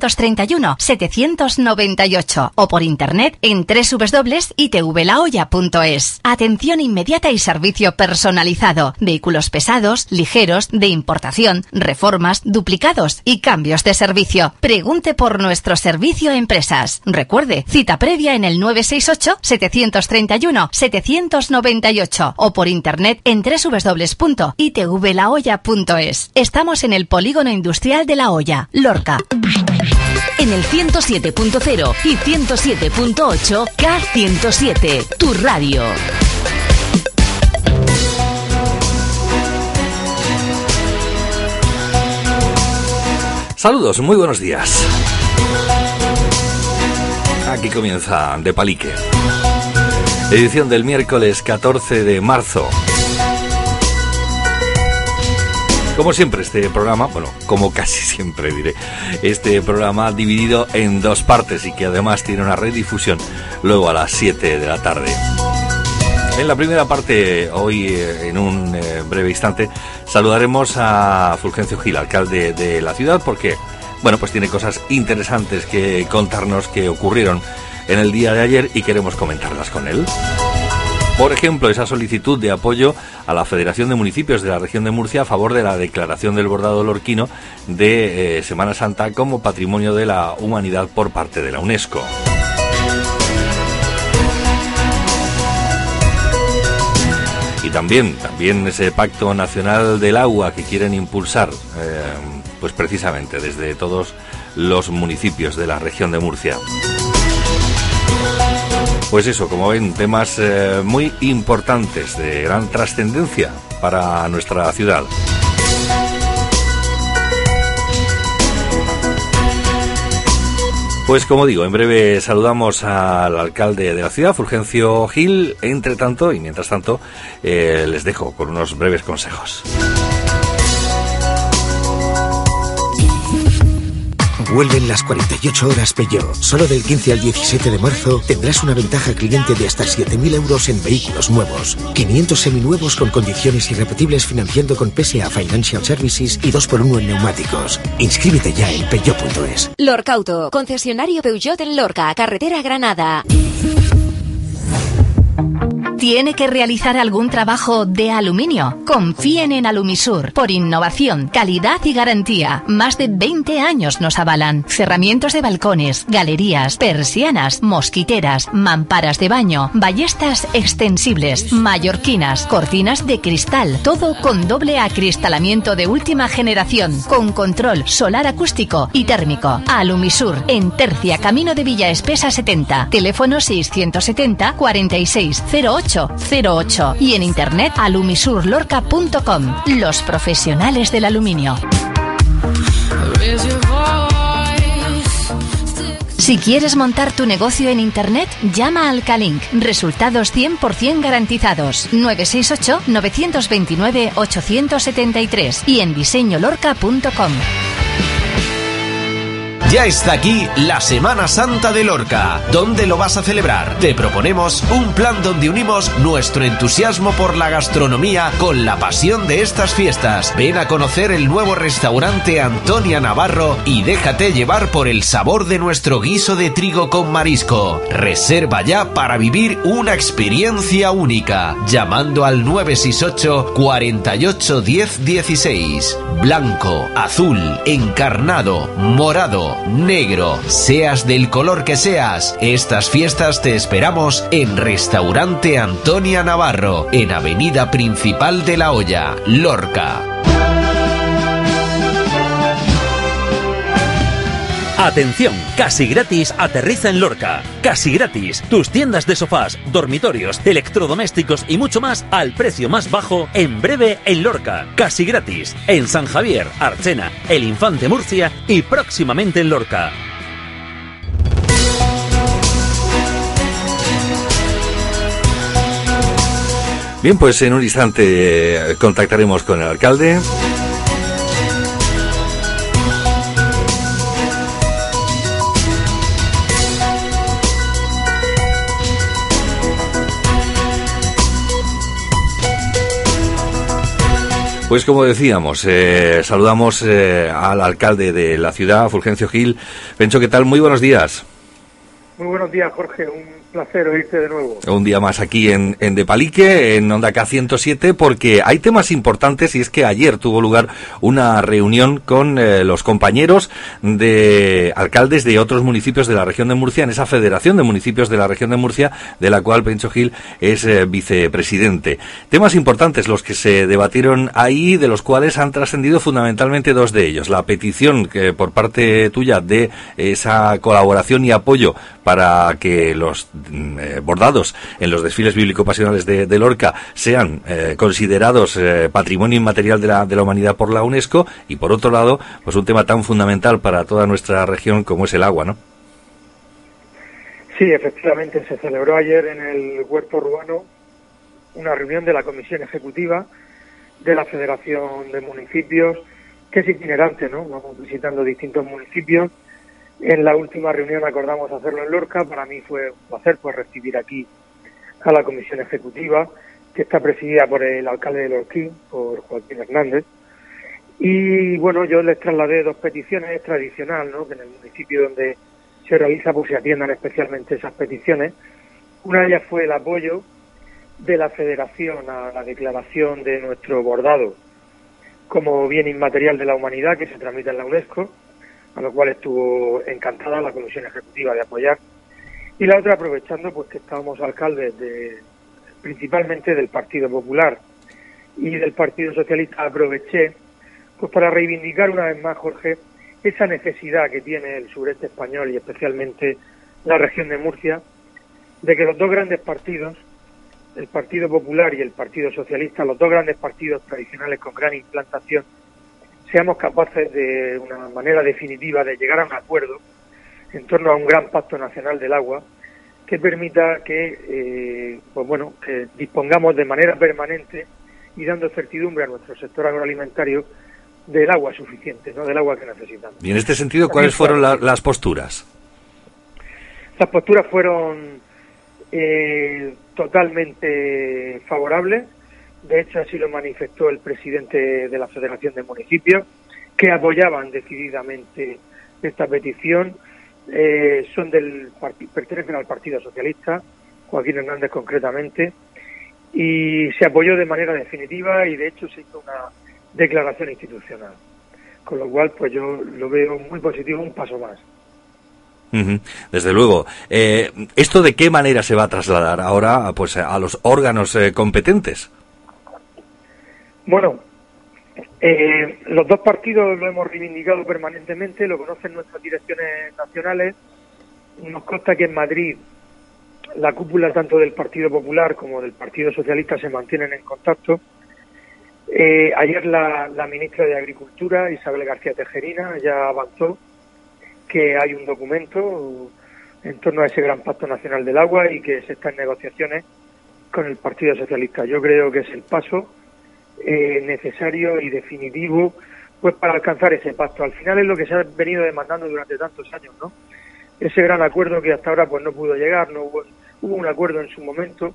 731-798 o por internet en www.itvlaoya.es. Atención inmediata y servicio personalizado. Vehículos pesados, ligeros, de importación, reformas, duplicados y cambios de servicio. Pregunte por nuestro servicio a empresas. Recuerde, cita previa en el 968-731-798 o por internet en www.itvlaoya.es. Estamos en el Polígono Industrial de La Hoya, Lorca. En el 107.0 y 107.8 K107, tu radio. Saludos, muy buenos días. Aquí comienza De Palique. Edición del miércoles 14 de marzo. Como siempre, este programa, bueno, como casi siempre diré, este programa dividido en dos partes y que además tiene una redifusión luego a las 7 de la tarde. En la primera parte, hoy eh, en un eh, breve instante, saludaremos a Fulgencio Gil, alcalde de la ciudad, porque, bueno, pues tiene cosas interesantes que contarnos que ocurrieron en el día de ayer y queremos comentarlas con él. Por ejemplo, esa solicitud de apoyo a la Federación de Municipios de la región de Murcia a favor de la declaración del bordado lorquino de eh, Semana Santa como Patrimonio de la Humanidad por parte de la UNESCO. Y también, también ese Pacto Nacional del Agua que quieren impulsar, eh, pues precisamente desde todos los municipios de la región de Murcia. Pues eso, como ven, temas eh, muy importantes, de gran trascendencia para nuestra ciudad. Pues como digo, en breve saludamos al alcalde de la ciudad, Fulgencio Gil. Entre tanto, y mientras tanto, eh, les dejo con unos breves consejos. Vuelven las 48 horas Peugeot. Solo del 15 al 17 de marzo tendrás una ventaja cliente de hasta 7.000 euros en vehículos nuevos. 500 seminuevos con condiciones irrepetibles financiando con PSA Financial Services y 2x1 en neumáticos. Inscríbete ya en peugeot.es. Lorca Auto, concesionario Peugeot en Lorca, carretera Granada. ¿Tiene que realizar algún trabajo de aluminio? Confíen en Alumisur por innovación, calidad y garantía. Más de 20 años nos avalan. Cerramientos de balcones, galerías, persianas, mosquiteras, mamparas de baño, ballestas extensibles, mallorquinas, cortinas de cristal, todo con doble acristalamiento de última generación, con control solar acústico y térmico. Alumisur, en Tercia, Camino de Villa Espesa 70, teléfono 670 4608 08 y en internet alumisurlorca.com. Los profesionales del aluminio. Si quieres montar tu negocio en Internet, llama al Calink. Resultados 100% garantizados. 968-929-873 y en diseñolorca.com. Ya está aquí la Semana Santa de Lorca. ¿Dónde lo vas a celebrar? Te proponemos un plan donde unimos nuestro entusiasmo por la gastronomía con la pasión de estas fiestas. Ven a conocer el nuevo restaurante Antonia Navarro y déjate llevar por el sabor de nuestro guiso de trigo con marisco. Reserva ya para vivir una experiencia única llamando al 968 48 10 16. Blanco, azul, encarnado, morado negro, seas del color que seas. Estas fiestas te esperamos en Restaurante Antonia Navarro, en Avenida Principal de La Hoya, Lorca. Atención, casi gratis aterriza en Lorca. Casi gratis, tus tiendas de sofás, dormitorios, electrodomésticos y mucho más al precio más bajo en breve en Lorca. Casi gratis, en San Javier, Archena, El Infante Murcia y próximamente en Lorca. Bien, pues en un instante eh, contactaremos con el alcalde. Pues como decíamos, eh, saludamos eh, al alcalde de la ciudad, Fulgencio Gil. Pencho, ¿qué tal? Muy buenos días. Muy buenos días, Jorge. Un Un día más aquí en, en De Palique, en Onda K107, porque hay temas importantes y es que ayer tuvo lugar una reunión con eh, los compañeros de alcaldes de otros municipios de la región de Murcia, en esa federación de municipios de la región de Murcia, de la cual Pencho Gil es eh, vicepresidente. Temas importantes los que se debatieron ahí, de los cuales han trascendido fundamentalmente dos de ellos. La petición que por parte tuya de esa colaboración y apoyo para que los Mm, eh, bordados en los desfiles bíblico-pasionales de, Lorca sean eh, considerados eh, patrimonio inmaterial de la, de la humanidad por la UNESCO y por otro lado, pues un tema tan fundamental para toda nuestra región como es el agua, ¿no? Sí, efectivamente, se celebró ayer en el huerto urbano una reunión de la Comisión Ejecutiva de la Federación de Municipios, que es itinerante, ¿no? Vamos visitando distintos municipios en la última reunión acordamos hacerlo en Lorca. Para mí fue un placer pues, recibir aquí a la comisión ejecutiva, que está presidida por el alcalde de Lorquín, por Joaquín Hernández. Y bueno, yo les trasladé dos peticiones, es tradicional, ¿no? que en el municipio donde se realiza pues se atiendan especialmente esas peticiones. Una de ellas fue el apoyo de la Federación a la declaración de nuestro bordado como bien inmaterial de la humanidad que se tramita en la UNESCO a lo cual estuvo encantada la Comisión Ejecutiva de apoyar. Y la otra aprovechando pues que estábamos alcaldes de, principalmente del Partido Popular y del Partido Socialista, aproveché pues para reivindicar una vez más, Jorge, esa necesidad que tiene el sureste español y especialmente la región de Murcia, de que los dos grandes partidos, el Partido Popular y el Partido Socialista, los dos grandes partidos tradicionales con gran implantación seamos capaces de una manera definitiva de llegar a un acuerdo en torno a un gran pacto nacional del agua que permita que, eh, pues bueno, que dispongamos de manera permanente y dando certidumbre a nuestro sector agroalimentario del agua suficiente, no del agua que necesitamos. Y en este sentido, ¿cuáles fueron las posturas? Las posturas fueron eh, totalmente favorables de hecho, así lo manifestó el presidente de la Federación de Municipios, que apoyaban decididamente esta petición. Eh, son del pertenecen al Partido Socialista, Joaquín Hernández concretamente, y se apoyó de manera definitiva y de hecho se hizo una declaración institucional. Con lo cual, pues yo lo veo muy positivo, un paso más. Desde luego. Eh, ¿Esto de qué manera se va a trasladar ahora pues, a los órganos eh, competentes? Bueno, eh, los dos partidos lo hemos reivindicado permanentemente, lo conocen nuestras direcciones nacionales. Nos consta que en Madrid la cúpula tanto del Partido Popular como del Partido Socialista se mantienen en contacto. Eh, ayer la, la, ministra de Agricultura, Isabel García Tejerina, ya avanzó que hay un documento en torno a ese gran pacto nacional del agua y que se está en negociaciones con el Partido Socialista. Yo creo que es el paso eh, necesario y definitivo pues para alcanzar ese pacto. Al final es lo que se ha venido demandando durante tantos años, ¿no? Ese gran acuerdo que hasta ahora pues no pudo llegar, no hubo, hubo un acuerdo en su momento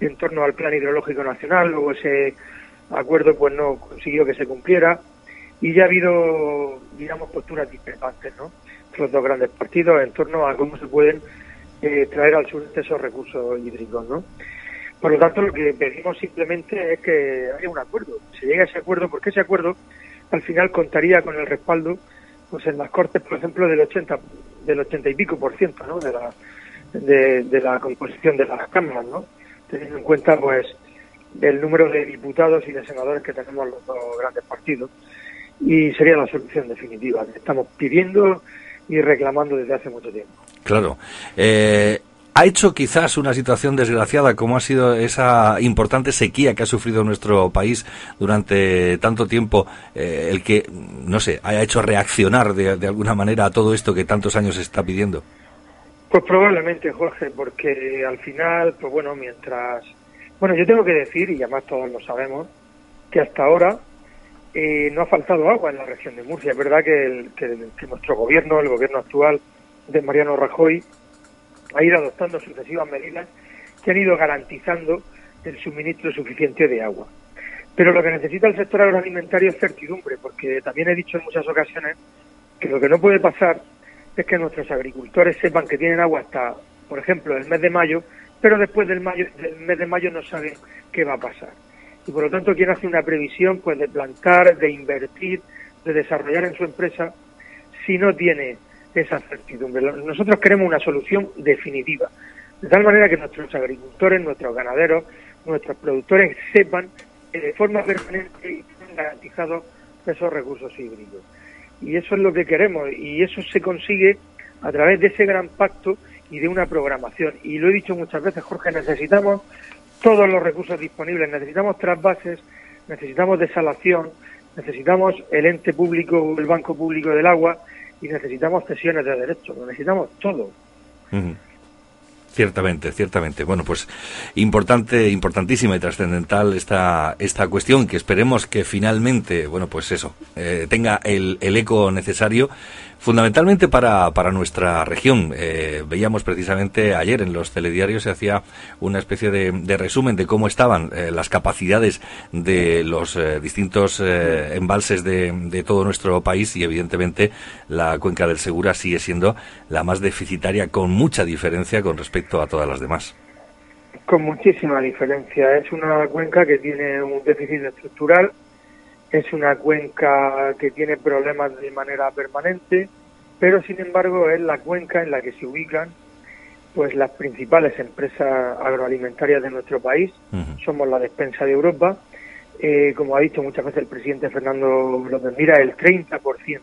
en torno al plan hidrológico nacional, luego ese acuerdo pues no consiguió que se cumpliera y ya ha habido digamos posturas discrepantes, ¿no? Los dos grandes partidos en torno a cómo se pueden eh, traer al sur esos recursos hídricos, ¿no? Por lo tanto, lo que pedimos simplemente es que haya un acuerdo, se llegue a ese acuerdo, porque ese acuerdo al final contaría con el respaldo, pues en las Cortes, por ejemplo, del 80, del 80 y pico por ciento, ¿no? De la, de, la composición de las cámaras, ¿no? Teniendo en cuenta, pues, el número de diputados y de senadores que tenemos los dos grandes partidos. Y sería la solución definitiva que estamos pidiendo y reclamando desde hace mucho tiempo. Claro. Eh, ha hecho quizás una situación desgraciada como ha sido esa importante sequía que ha sufrido nuestro país durante tanto tiempo, eh, el que, no sé, haya hecho reaccionar de, alguna manera a todo esto que tantos años se está pidiendo? Pues probablemente, Jorge, porque al final, pues bueno, mientras... Bueno, yo tengo que decir, y además todos lo sabemos, que hasta ahora eh, no ha faltado agua en la región de Murcia. Es verdad que, que nuestro gobierno, el gobierno actual de Mariano Rajoy, ha ido adoptando sucesivas medidas que han ido garantizando el suministro suficiente de agua. Pero lo que necesita el sector agroalimentario es certidumbre, porque también he dicho en muchas ocasiones que lo que no puede pasar es que nuestros agricultores sepan que tienen agua hasta, por ejemplo, el mes de mayo, pero después del, mayo, del mes de mayo no saben qué va a pasar. Y por lo tanto quieren hacer una previsión pues de plantar, de invertir, de desarrollar en su empresa, si no tiene esa certidumbre. Nosotros queremos una solución definitiva, de tal manera que nuestros agricultores, nuestros ganaderos, nuestros productores sepan que de forma permanente y garantizados esos recursos híbridos. Y eso es lo que queremos y eso se consigue a través de ese gran pacto y de una programación. Y lo he dicho muchas veces, Jorge, necesitamos todos los recursos disponibles, necesitamos trasvases, necesitamos desalación, necesitamos el ente público, el banco público del agua y necesitamos cesiones de derechos, lo necesitamos todo. Ciertamente, ciertamente. Bueno, pues importante, importantísima y trascendental esta, esta cuestión que esperemos que finalmente, bueno, pues eso, eh, tenga el, el eco necesario fundamentalmente para, para nuestra región. Eh, veíamos precisamente ayer en los telediarios se hacía una especie de, resumen de cómo estaban eh, las capacidades de los eh, distintos embalses de, de, todo nuestro país y evidentemente la cuenca del Segura sigue siendo la más deficitaria con mucha diferencia con respecto a todas las demás. Con muchísima diferencia. Es una cuenca que tiene un déficit estructural es una cuenca que tiene problemas de manera permanente, pero sin embargo es la cuenca en la que se ubican pues las principales empresas agroalimentarias de nuestro país. Somos la despensa de Europa. Eh, como ha dicho muchas veces el presidente Fernando López Mira, el 30%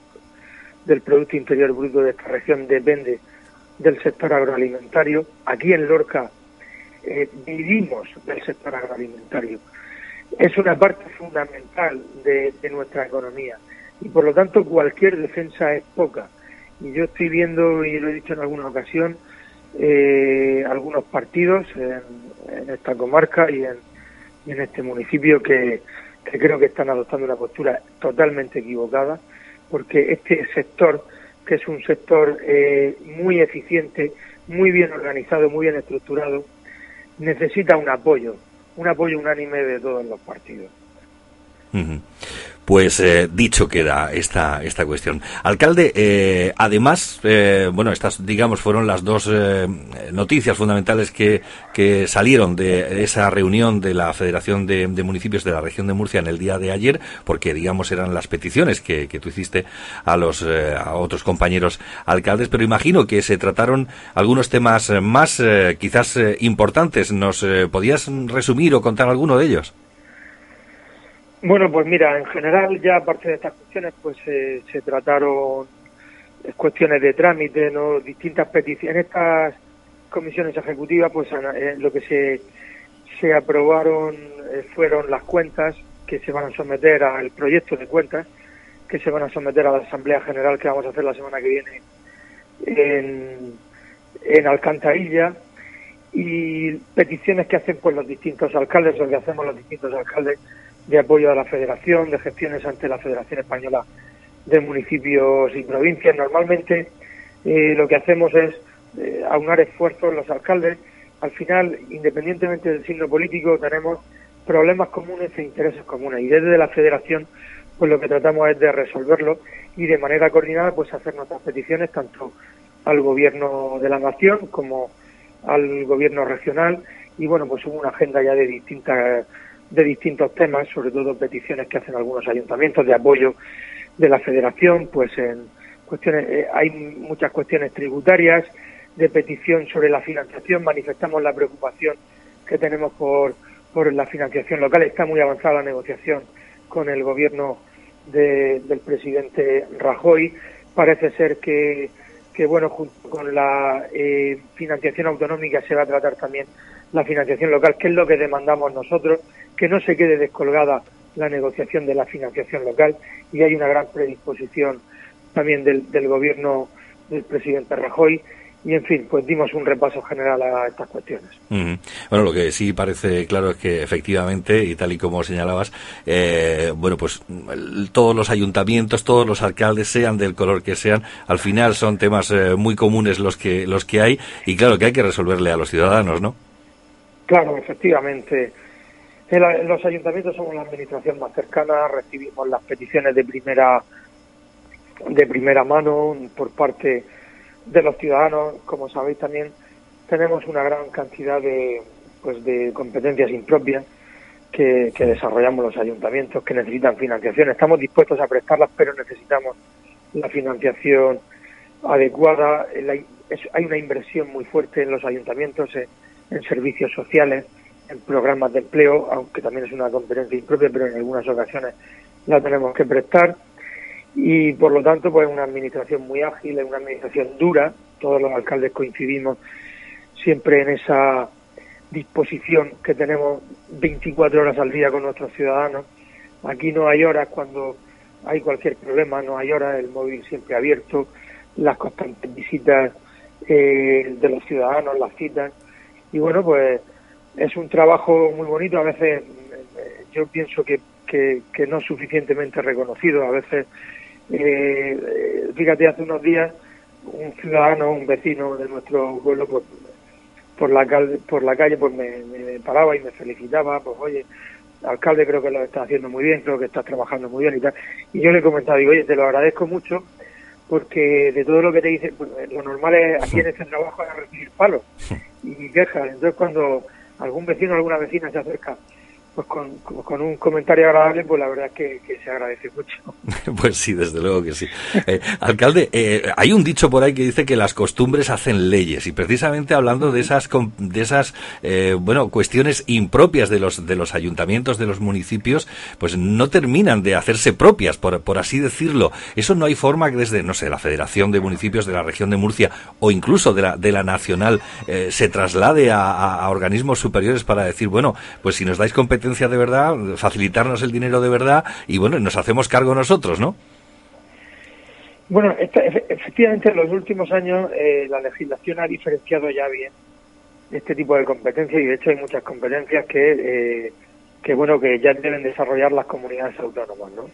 del Producto Interior Bruto de esta región depende del sector agroalimentario. Aquí en Lorca eh, vivimos del sector agroalimentario es una parte fundamental de, nuestra economía y por lo tanto cualquier defensa es poca. Y yo estoy viendo, y lo he dicho en alguna ocasión, eh, algunos partidos en, esta comarca y en, este municipio que, creo que están adoptando una postura totalmente equivocada, porque este sector, que es un sector eh, muy eficiente, muy bien organizado, muy bien estructurado, necesita un apoyo un apoyo unánime de todos los partidos. Pues eh, dicho queda esta, esta cuestión. Alcalde, eh, además, eh, bueno, estas, digamos, fueron las dos noticias fundamentales que, que salieron de esa reunión de la Federación de, Municipios de la Región de Murcia en el día de ayer, porque, digamos, eran las peticiones que, que tú hiciste a los a otros compañeros alcaldes, pero imagino que se trataron algunos temas más, quizás importantes. ¿Nos podías resumir o contar alguno de ellos? Bueno, pues mira, en general ya aparte de estas cuestiones, pues se trataron cuestiones de trámite, no distintas peticiones. En estas comisiones ejecutivas, pues eh, lo que se, se aprobaron eh, fueron las cuentas que se van a someter al proyecto de cuentas que se van a someter a la Asamblea General que vamos a hacer la semana que viene en, en Alcantarilla y peticiones que hacen pues los distintos alcaldes o que hacemos los distintos alcaldes de apoyo a la federación, de gestiones ante la Federación Española de Municipios y Provincias. Normalmente eh, lo que hacemos es eh, aunar esfuerzos los alcaldes. Al final, independientemente del signo político, tenemos problemas comunes e intereses comunes. Y desde la Federación, pues lo que tratamos es de resolverlo y de manera coordinada, pues hacer nuestras peticiones tanto al Gobierno de la Nación como al Gobierno regional. Y bueno, pues hubo una agenda ya de distintas de distintos temas, sobre todo peticiones que hacen algunos ayuntamientos de apoyo de la federación, pues en cuestiones, eh, hay muchas cuestiones tributarias, de petición sobre la financiación, manifestamos la preocupación que tenemos por, por la financiación local, está muy avanzada la negociación con el gobierno del presidente Rajoy, parece ser que, que bueno, junto con la eh, financiación autonómica se va a tratar también la financiación local, que es lo que demandamos nosotros, que no se quede descolgada la negociación de la financiación local y hay una gran predisposición también del, gobierno del presidente Rajoy y en fin, pues dimos un repaso general a estas cuestiones. Bueno, lo que sí parece claro es que efectivamente, y tal y como señalabas, eh, bueno, pues todos los ayuntamientos, todos los alcaldes, sean del color que sean, al final son temas eh, muy comunes los que, los que hay y claro que hay que resolverle a los ciudadanos, ¿no? Claro, efectivamente En, los ayuntamientos somos la administración más cercana, recibimos las peticiones de primera de primera mano por parte de los ciudadanos. Como sabéis también tenemos una gran cantidad de pues de competencias impropias que, desarrollamos los ayuntamientos que necesitan financiación. Estamos dispuestos a prestarlas, pero necesitamos la financiación adecuada. hay una inversión muy fuerte en los ayuntamientos en servicios sociales en programas de empleo, aunque también es una competencia impropia, pero en algunas ocasiones la tenemos que prestar. Y por lo tanto, pues una administración muy ágil, es una administración dura. Todos los alcaldes coincidimos siempre en esa disposición que tenemos 24 horas al día con nuestros ciudadanos. Aquí no hay horas cuando hay cualquier problema, no hay horas, el móvil siempre abierto, las constantes visitas eh, de los ciudadanos, las citas. Y bueno, pues es un trabajo muy bonito, a veces yo pienso que, que, no es suficientemente reconocido, a veces, eh, fíjate, hace unos días un ciudadano, un vecino de nuestro pueblo, pues, por la calle, por la calle pues me, paraba y me felicitaba, pues oye, alcalde creo que lo está haciendo muy bien, creo que estás trabajando muy bien y tal. Y yo le he comentado, digo, oye, te lo agradezco mucho porque de todo lo que te dice, pues, lo normal es aquí en este trabajo es recibir palos y quejas. Entonces cuando algún vecino o alguna vecina se acerca pues con, con, un comentario agradable, pues la verdad es que, se agradece mucho. pues sí, desde luego que sí. Eh, alcalde, eh, hay un dicho por ahí que dice que las costumbres hacen leyes y precisamente hablando de esas de esas eh, bueno cuestiones impropias de los de los ayuntamientos de los municipios, pues no terminan de hacerse propias, por, por así decirlo. Eso no hay forma que desde no sé la Federación de Municipios de la región de Murcia o incluso de la de la nacional se traslade a, a organismos superiores para decir bueno pues si nos dais competencia de verdad, facilitarnos el dinero de verdad y bueno, nos hacemos cargo nosotros, ¿no? Bueno, efectivamente en los últimos años eh, la legislación ha diferenciado ya bien este tipo de competencias y de hecho hay muchas competencias que, eh, que bueno, que ya deben desarrollar las comunidades autónomas, ¿no?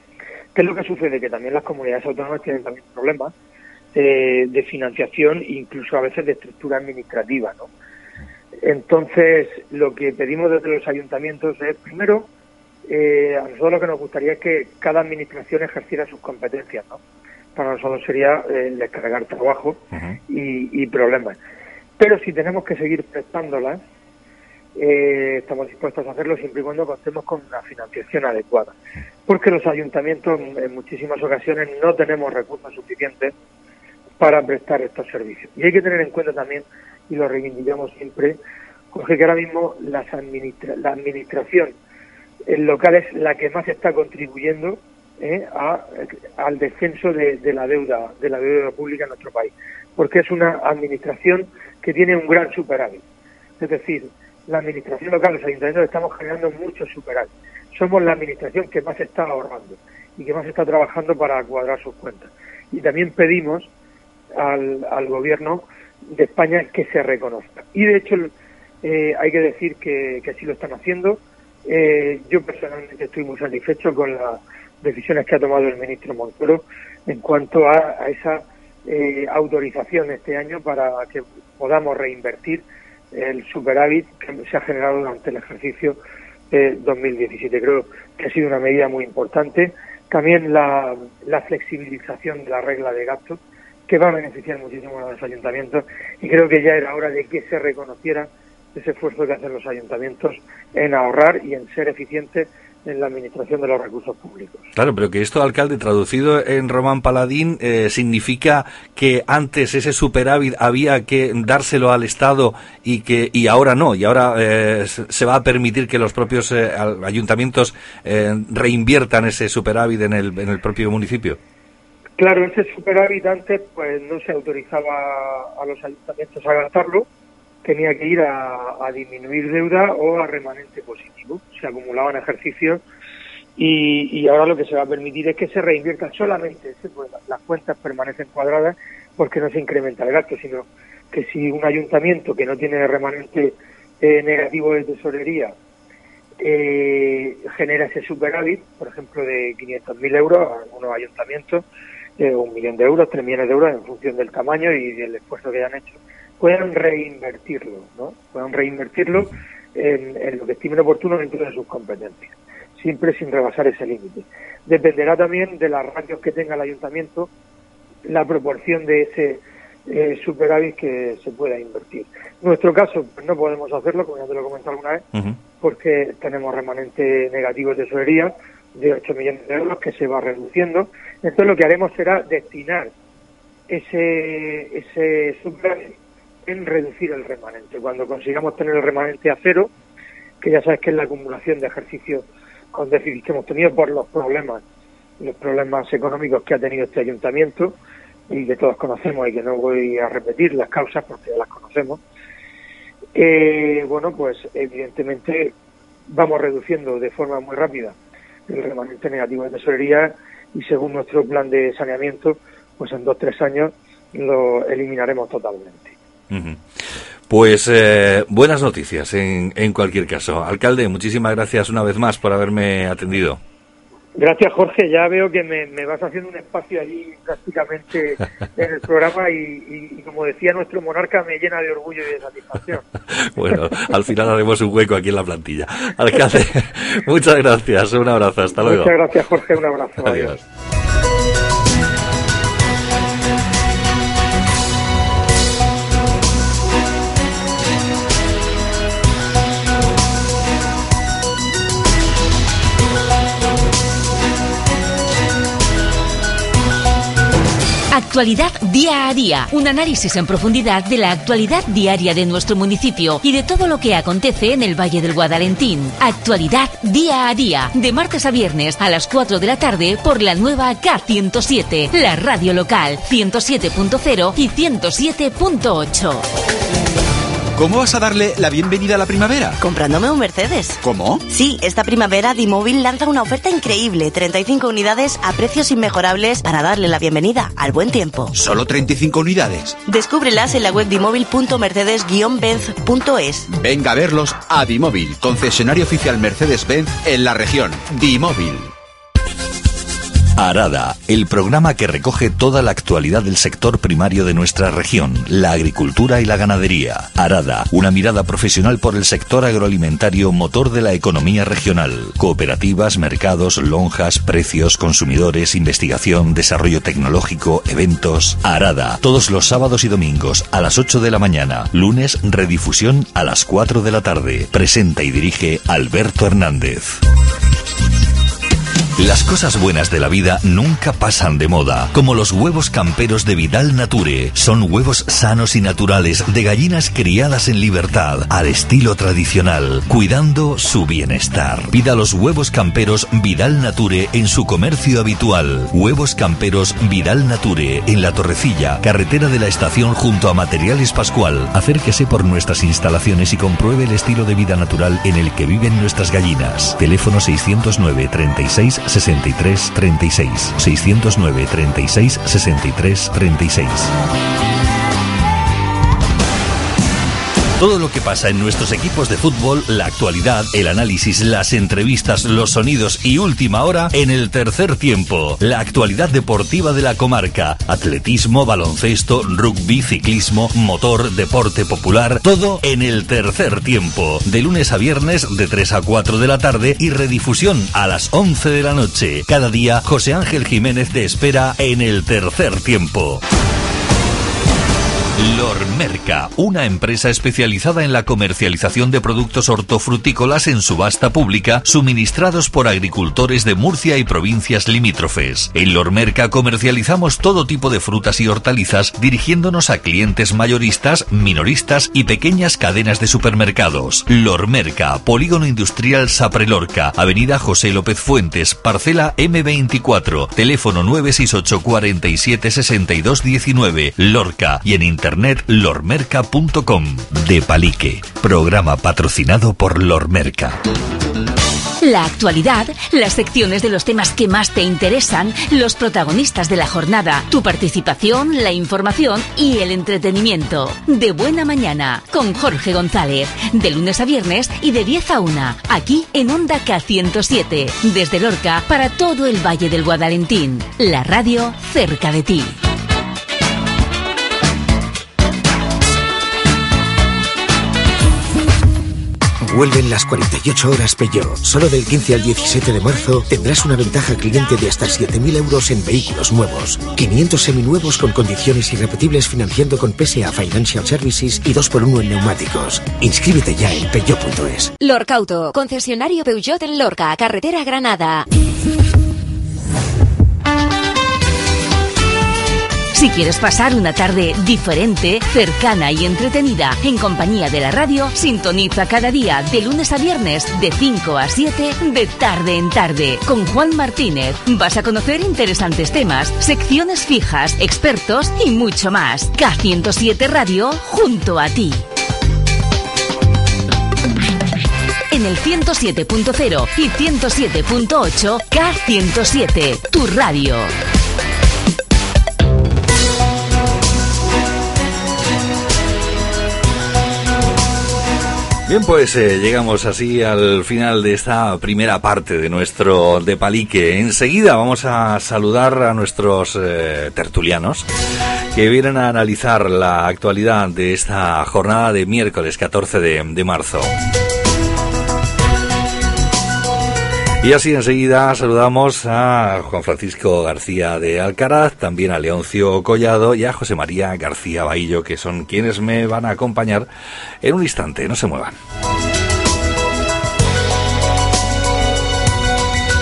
¿Qué es lo que sucede? Que también las comunidades autónomas tienen también problemas eh, de financiación incluso a veces de estructura administrativa, ¿no? Entonces, lo que pedimos desde los ayuntamientos es, primero, eh, a nosotros lo que nos gustaría es que cada administración ejerciera sus competencias, ¿no? Para nosotros sería eh, descargar trabajo y, problemas. Pero si tenemos que seguir prestándolas, eh, estamos dispuestos a hacerlo siempre y cuando contemos con una financiación adecuada. Porque los ayuntamientos en muchísimas ocasiones no tenemos recursos suficientes para prestar estos servicios. Y hay que tener en cuenta también y lo reivindicamos siempre, Jorge, que ahora mismo las la administración local es la que más está contribuyendo eh, a, al descenso de, la deuda de la deuda pública en nuestro país, porque es una administración que tiene un gran superávit. Es decir, la administración local, los ayuntamientos estamos generando mucho superávit. Somos la administración que más está ahorrando y que más está trabajando para cuadrar sus cuentas. Y también pedimos al gobierno de España que se reconozca. Y de hecho eh, hay que decir que, que así lo están haciendo. Eh, yo personalmente estoy muy satisfecho con las decisiones que ha tomado el ministro Montoro en cuanto a, esa eh, autorización este año para que podamos reinvertir el superávit que se ha generado durante el ejercicio de 2017. Creo que ha sido una medida muy importante. También la, la flexibilización de la regla de gastos que va a beneficiar muchísimo a los ayuntamientos y creo que ya era hora de que se reconociera ese esfuerzo que hacen los ayuntamientos en ahorrar y en ser eficientes en la administración de los recursos públicos. Claro, pero que esto, alcalde, traducido en Román Paladín, eh, significa que antes ese superávit había que dárselo al Estado y que y ahora no, y ahora eh, se va a permitir que los propios eh, ayuntamientos reinviertan ese superávit en el, en el propio municipio. Claro, ese superávit antes pues no se autorizaba a los ayuntamientos a gastarlo, tenía que ir a, disminuir deuda o a remanente positivo. Se acumulaban ejercicios y, ahora lo que se va a permitir es que se reinvierta solamente, pues, las cuentas permanecen cuadradas porque no se incrementa el gasto, sino que si un ayuntamiento que no tiene remanente eh, negativo de tesorería eh, genera ese superávit, por ejemplo, de 500.000 euros, algunos ayuntamientos, un millón de euros, tres millones de euros en función del tamaño y del esfuerzo que hayan hecho, puedan reinvertirlo, ¿no? Puedan reinvertirlo en, lo que estimen oportuno dentro de sus competencias, siempre sin rebasar ese límite. Dependerá también de las radios que tenga el ayuntamiento, la proporción de ese eh, superávit que se pueda invertir. En nuestro caso, pues no podemos hacerlo, como ya te lo he comentado alguna vez, porque tenemos remanente negativo de tesorería de 8 millones de euros que se va reduciendo. Entonces lo que haremos será destinar ese, ese superávit en reducir el remanente. Cuando consigamos tener el remanente a cero, que ya sabes que es la acumulación de ejercicios con déficit que hemos tenido por los problemas, los problemas económicos que ha tenido este ayuntamiento y que todos conocemos y que no voy a repetir las causas porque ya las conocemos. Eh, bueno, pues evidentemente vamos reduciendo de forma muy rápida el remanente negativo de tesorería y según nuestro plan de saneamiento, pues en dos tres años lo eliminaremos totalmente. Pues eh, buenas noticias en, en cualquier caso. Alcalde, muchísimas gracias una vez más por haberme atendido. Gracias, Jorge. Ya veo que me, vas haciendo un espacio allí prácticamente en el programa y, como decía nuestro monarca, me llena de orgullo y de satisfacción. bueno, al final haremos un hueco aquí en la plantilla. Alcalde, muchas gracias. Un abrazo. Hasta luego. Muchas gracias, Jorge. Un abrazo. Adiós. Actualidad día a día. Un análisis en profundidad de la actualidad diaria de nuestro municipio y de todo lo que acontece en el Valle del Guadalentín. Actualidad día a día. De martes a viernes a las 4 de la tarde por la nueva K107. La radio local 107.0 y 107.8. ¿Cómo vas a darle la bienvenida a la primavera? Comprándome un Mercedes. ¿Cómo? Sí, esta primavera D-Mobile lanza una oferta increíble, 35 unidades a precios inmejorables para darle la bienvenida al buen tiempo. ¿Solo 35 unidades? Descúbrelas en la web dimóvil.mercedes-benz.es. Venga a verlos a D-Mobile, concesionario oficial Mercedes-Benz en la región. D-Mobile. Arada, el programa que recoge toda la actualidad del sector primario de nuestra región, la agricultura y la ganadería. Arada, una mirada profesional por el sector agroalimentario motor de la economía regional. Cooperativas, mercados, lonjas, precios, consumidores, investigación, desarrollo tecnológico, eventos. Arada, todos los sábados y domingos a las 8 de la mañana. Lunes, redifusión a las 4 de la tarde. Presenta y dirige Alberto Hernández. Las cosas buenas de la vida nunca pasan de moda, como los huevos camperos de Vidal Nature. Son huevos sanos y naturales de gallinas criadas en libertad, al estilo tradicional, cuidando su bienestar. Pida los huevos camperos Vidal Nature en su comercio habitual. Huevos camperos Vidal Nature en la Torrecilla, carretera de la estación junto a Materiales Pascual. Acérquese por nuestras instalaciones y compruebe el estilo de vida natural en el que viven nuestras gallinas. Teléfono 609 36 63 36 609 36 63 36 Todo lo que pasa en nuestros equipos de fútbol, la actualidad, el análisis, las entrevistas, los sonidos y última hora en el tercer tiempo. La actualidad deportiva de la comarca. Atletismo, baloncesto, rugby, ciclismo, motor, deporte popular, todo en el tercer tiempo. De lunes a viernes de 3 a 4 de la tarde y redifusión a las 11 de la noche. Cada día José Ángel Jiménez te espera en el tercer tiempo. Lormerca, una empresa especializada en la comercialización de productos hortofrutícolas en subasta pública suministrados por agricultores de Murcia y provincias limítrofes. En Lormerca comercializamos todo tipo de frutas y hortalizas dirigiéndonos a clientes mayoristas, minoristas y pequeñas cadenas de supermercados. Lormerca, Polígono Industrial Saprelorca, Avenida José López Fuentes, Parcela M24, teléfono 968 47 62 19, Lorca y en internet internet lormerca.com. De Palique, programa patrocinado por Lormerca. La actualidad, las secciones de los temas que más te interesan, los protagonistas de la jornada, tu participación, la información y el entretenimiento. De buena mañana, con Jorge González, de lunes a viernes y de 10 a 1, aquí en Onda K107, desde Lorca para todo el Valle del Guadalentín. La radio cerca de ti. Vuelven las 48 horas Peugeot. Solo del 15 al 17 de marzo tendrás una ventaja cliente de hasta 7.000 euros en vehículos nuevos. 500 seminuevos con condiciones irrepetibles financiando con PSA Financial Services y 2x1 en neumáticos. Inscríbete ya en peugeot.es. Lorca Auto, concesionario Peugeot en Lorca, carretera Granada. Si quieres pasar una tarde diferente, cercana y entretenida en compañía de la radio, sintoniza cada día de lunes a viernes de 5 a 7 de tarde en tarde con Juan Martínez. Vas a conocer interesantes temas, secciones fijas, expertos y mucho más. K107 Radio junto a ti. En el 107.0 y 107.8 K107, tu radio. Bien, pues eh, llegamos así al final de esta primera parte de nuestro de Palique. Enseguida vamos a saludar a nuestros eh, tertulianos que vienen a analizar la actualidad de esta jornada de miércoles 14 de, de marzo. Y así enseguida saludamos a Juan Francisco García de Alcaraz, también a Leoncio Collado y a José María García Bahillo, que son quienes me van a acompañar en un instante. No se muevan.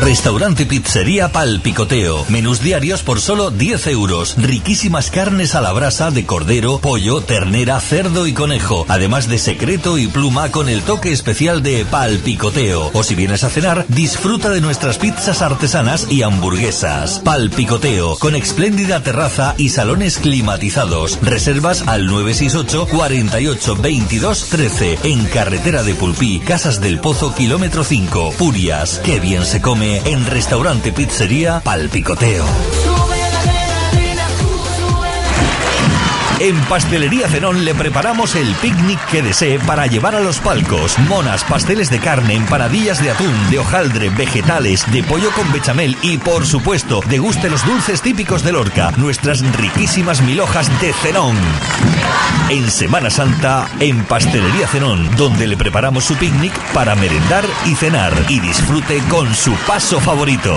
Restaurante Pizzería Pal Picoteo. Menús diarios por solo 10 euros. Riquísimas carnes a la brasa de cordero, pollo, ternera, cerdo y conejo. Además de secreto y pluma con el toque especial de Pal Picoteo. O si vienes a cenar, disfruta de nuestras pizzas artesanas y hamburguesas. Pal Picoteo, con espléndida terraza y salones climatizados. Reservas al 968 48 22 13 en carretera de Pulpí, Casas del Pozo, kilómetro 5. Purias. Qué bien se come en Restaurante Pizzería Palpicoteo. En Pastelería Zenón le preparamos el picnic que desee para llevar a los palcos. Monas, pasteles de carne, empanadillas de atún, de hojaldre, vegetales, de pollo con bechamel y, por supuesto, deguste los dulces típicos de Lorca, nuestras riquísimas mil hojas de Zenón. En Semana Santa, en Pastelería Zenón, donde le preparamos su picnic para merendar y cenar y disfrute con su paso favorito.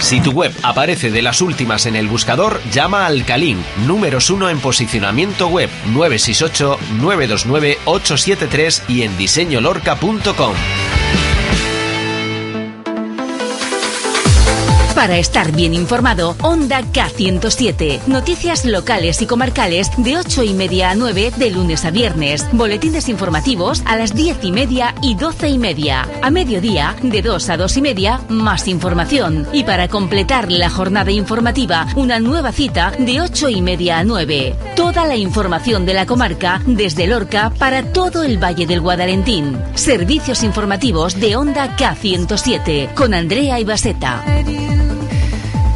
Si tu web aparece de las últimas en el buscador, llama al Calín, números 1 en posicionamiento web 968-929-873 y en diseñolorca.com. Para estar bien informado, Onda K107. Noticias locales y comarcales de 8 y media a 9 de lunes a viernes. Boletines informativos a las 10 y media y 12 y media. A mediodía, de 2 a 2 y media, más información. Y para completar la jornada informativa, una nueva cita de 8 y media a 9. Toda la información de la comarca desde Lorca para todo el Valle del Guadalentín. Servicios informativos de Onda K107 con Andrea Ibaseta.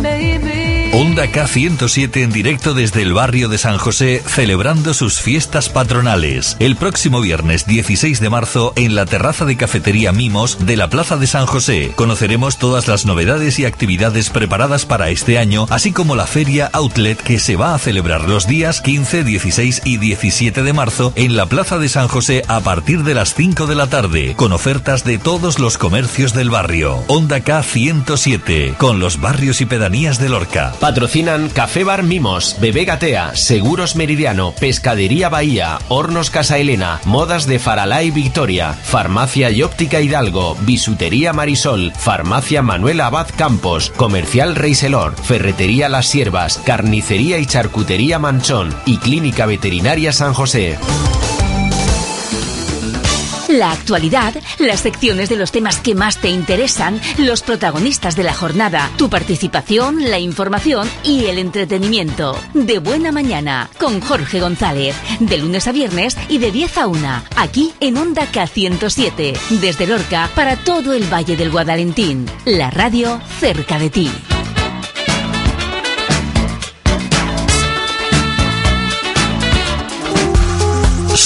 baby. Onda K107 en directo desde el barrio de San José, celebrando sus fiestas patronales. El próximo viernes 16 de marzo, en la terraza de cafetería Mimos de la Plaza de San José, conoceremos todas las novedades y actividades preparadas para este año, así como la feria Outlet que se va a celebrar los días 15, 16 y 17 de marzo en la Plaza de San José a partir de las 5 de la tarde, con ofertas de todos los comercios del barrio. Onda K107, con los barrios y pedanías de Lorca. Patrocinan Café Bar Mimos, Bebé Gatea, Seguros Meridiano, Pescadería Bahía, Hornos Casa Elena, Modas de Faralá Victoria, Farmacia y Óptica Hidalgo, Bisutería Marisol, Farmacia Manuel Abad Campos, Comercial Reiselor, Ferretería Las Siervas, Carnicería y Charcutería Manchón y Clínica Veterinaria San José. La actualidad, las secciones de los temas que más te interesan, los protagonistas de la jornada, tu participación, la información y el entretenimiento. De buena mañana, con Jorge González, de lunes a viernes y de 10 a 1, aquí en Onda K107, desde Lorca para todo el Valle del Guadalentín. La radio cerca de ti.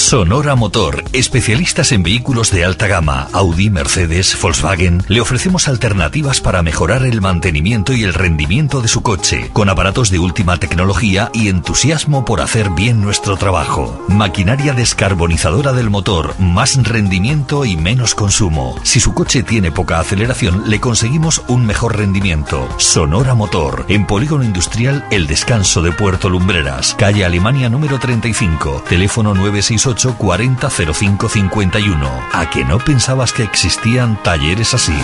Sonora Motor, especialistas en vehículos de alta gama, Audi, Mercedes, Volkswagen, le ofrecemos alternativas para mejorar el mantenimiento y el rendimiento de su coche, con aparatos de última tecnología y entusiasmo por hacer bien nuestro trabajo. Maquinaria descarbonizadora del motor, más rendimiento y menos consumo. Si su coche tiene poca aceleración, le conseguimos un mejor rendimiento. Sonora Motor, en Polígono Industrial El Descanso de Puerto Lumbreras, calle Alemania número 35, teléfono 968 40 05 51. ¿A que no pensabas que existían talleres así?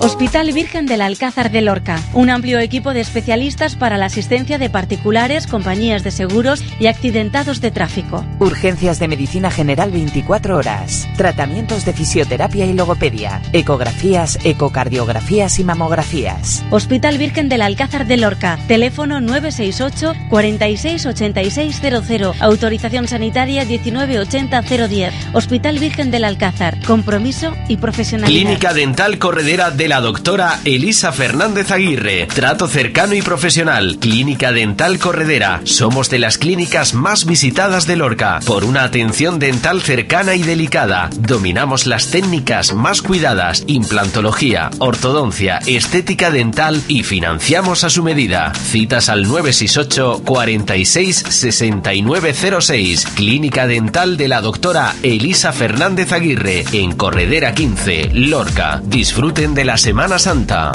Hospital Virgen del Alcázar de Lorca, un amplio equipo de especialistas para la asistencia de particulares, compañías de seguros y accidentados de tráfico. Urgencias de medicina general 24 horas, tratamientos de fisioterapia y logopedia, ecografías, ecocardiografías y mamografías. Hospital Virgen del Alcázar de Lorca, teléfono 968 468600, autorización sanitaria 1980010. Hospital Virgen del Alcázar, compromiso y profesionalidad. Clínica Dental Corredera de la doctora Elisa Fernández Aguirre. Trato cercano y profesional. Clínica Dental Corredera. Somos de las clínicas más visitadas de Lorca. Por una atención dental cercana y delicada. Dominamos las técnicas más cuidadas. Implantología, ortodoncia, estética dental y financiamos a su medida. Citas al 968 46 6906. Clínica Dental de la doctora Elisa Fernández Aguirre. En Corredera 15, Lorca. Disfruten de la Semana Santa.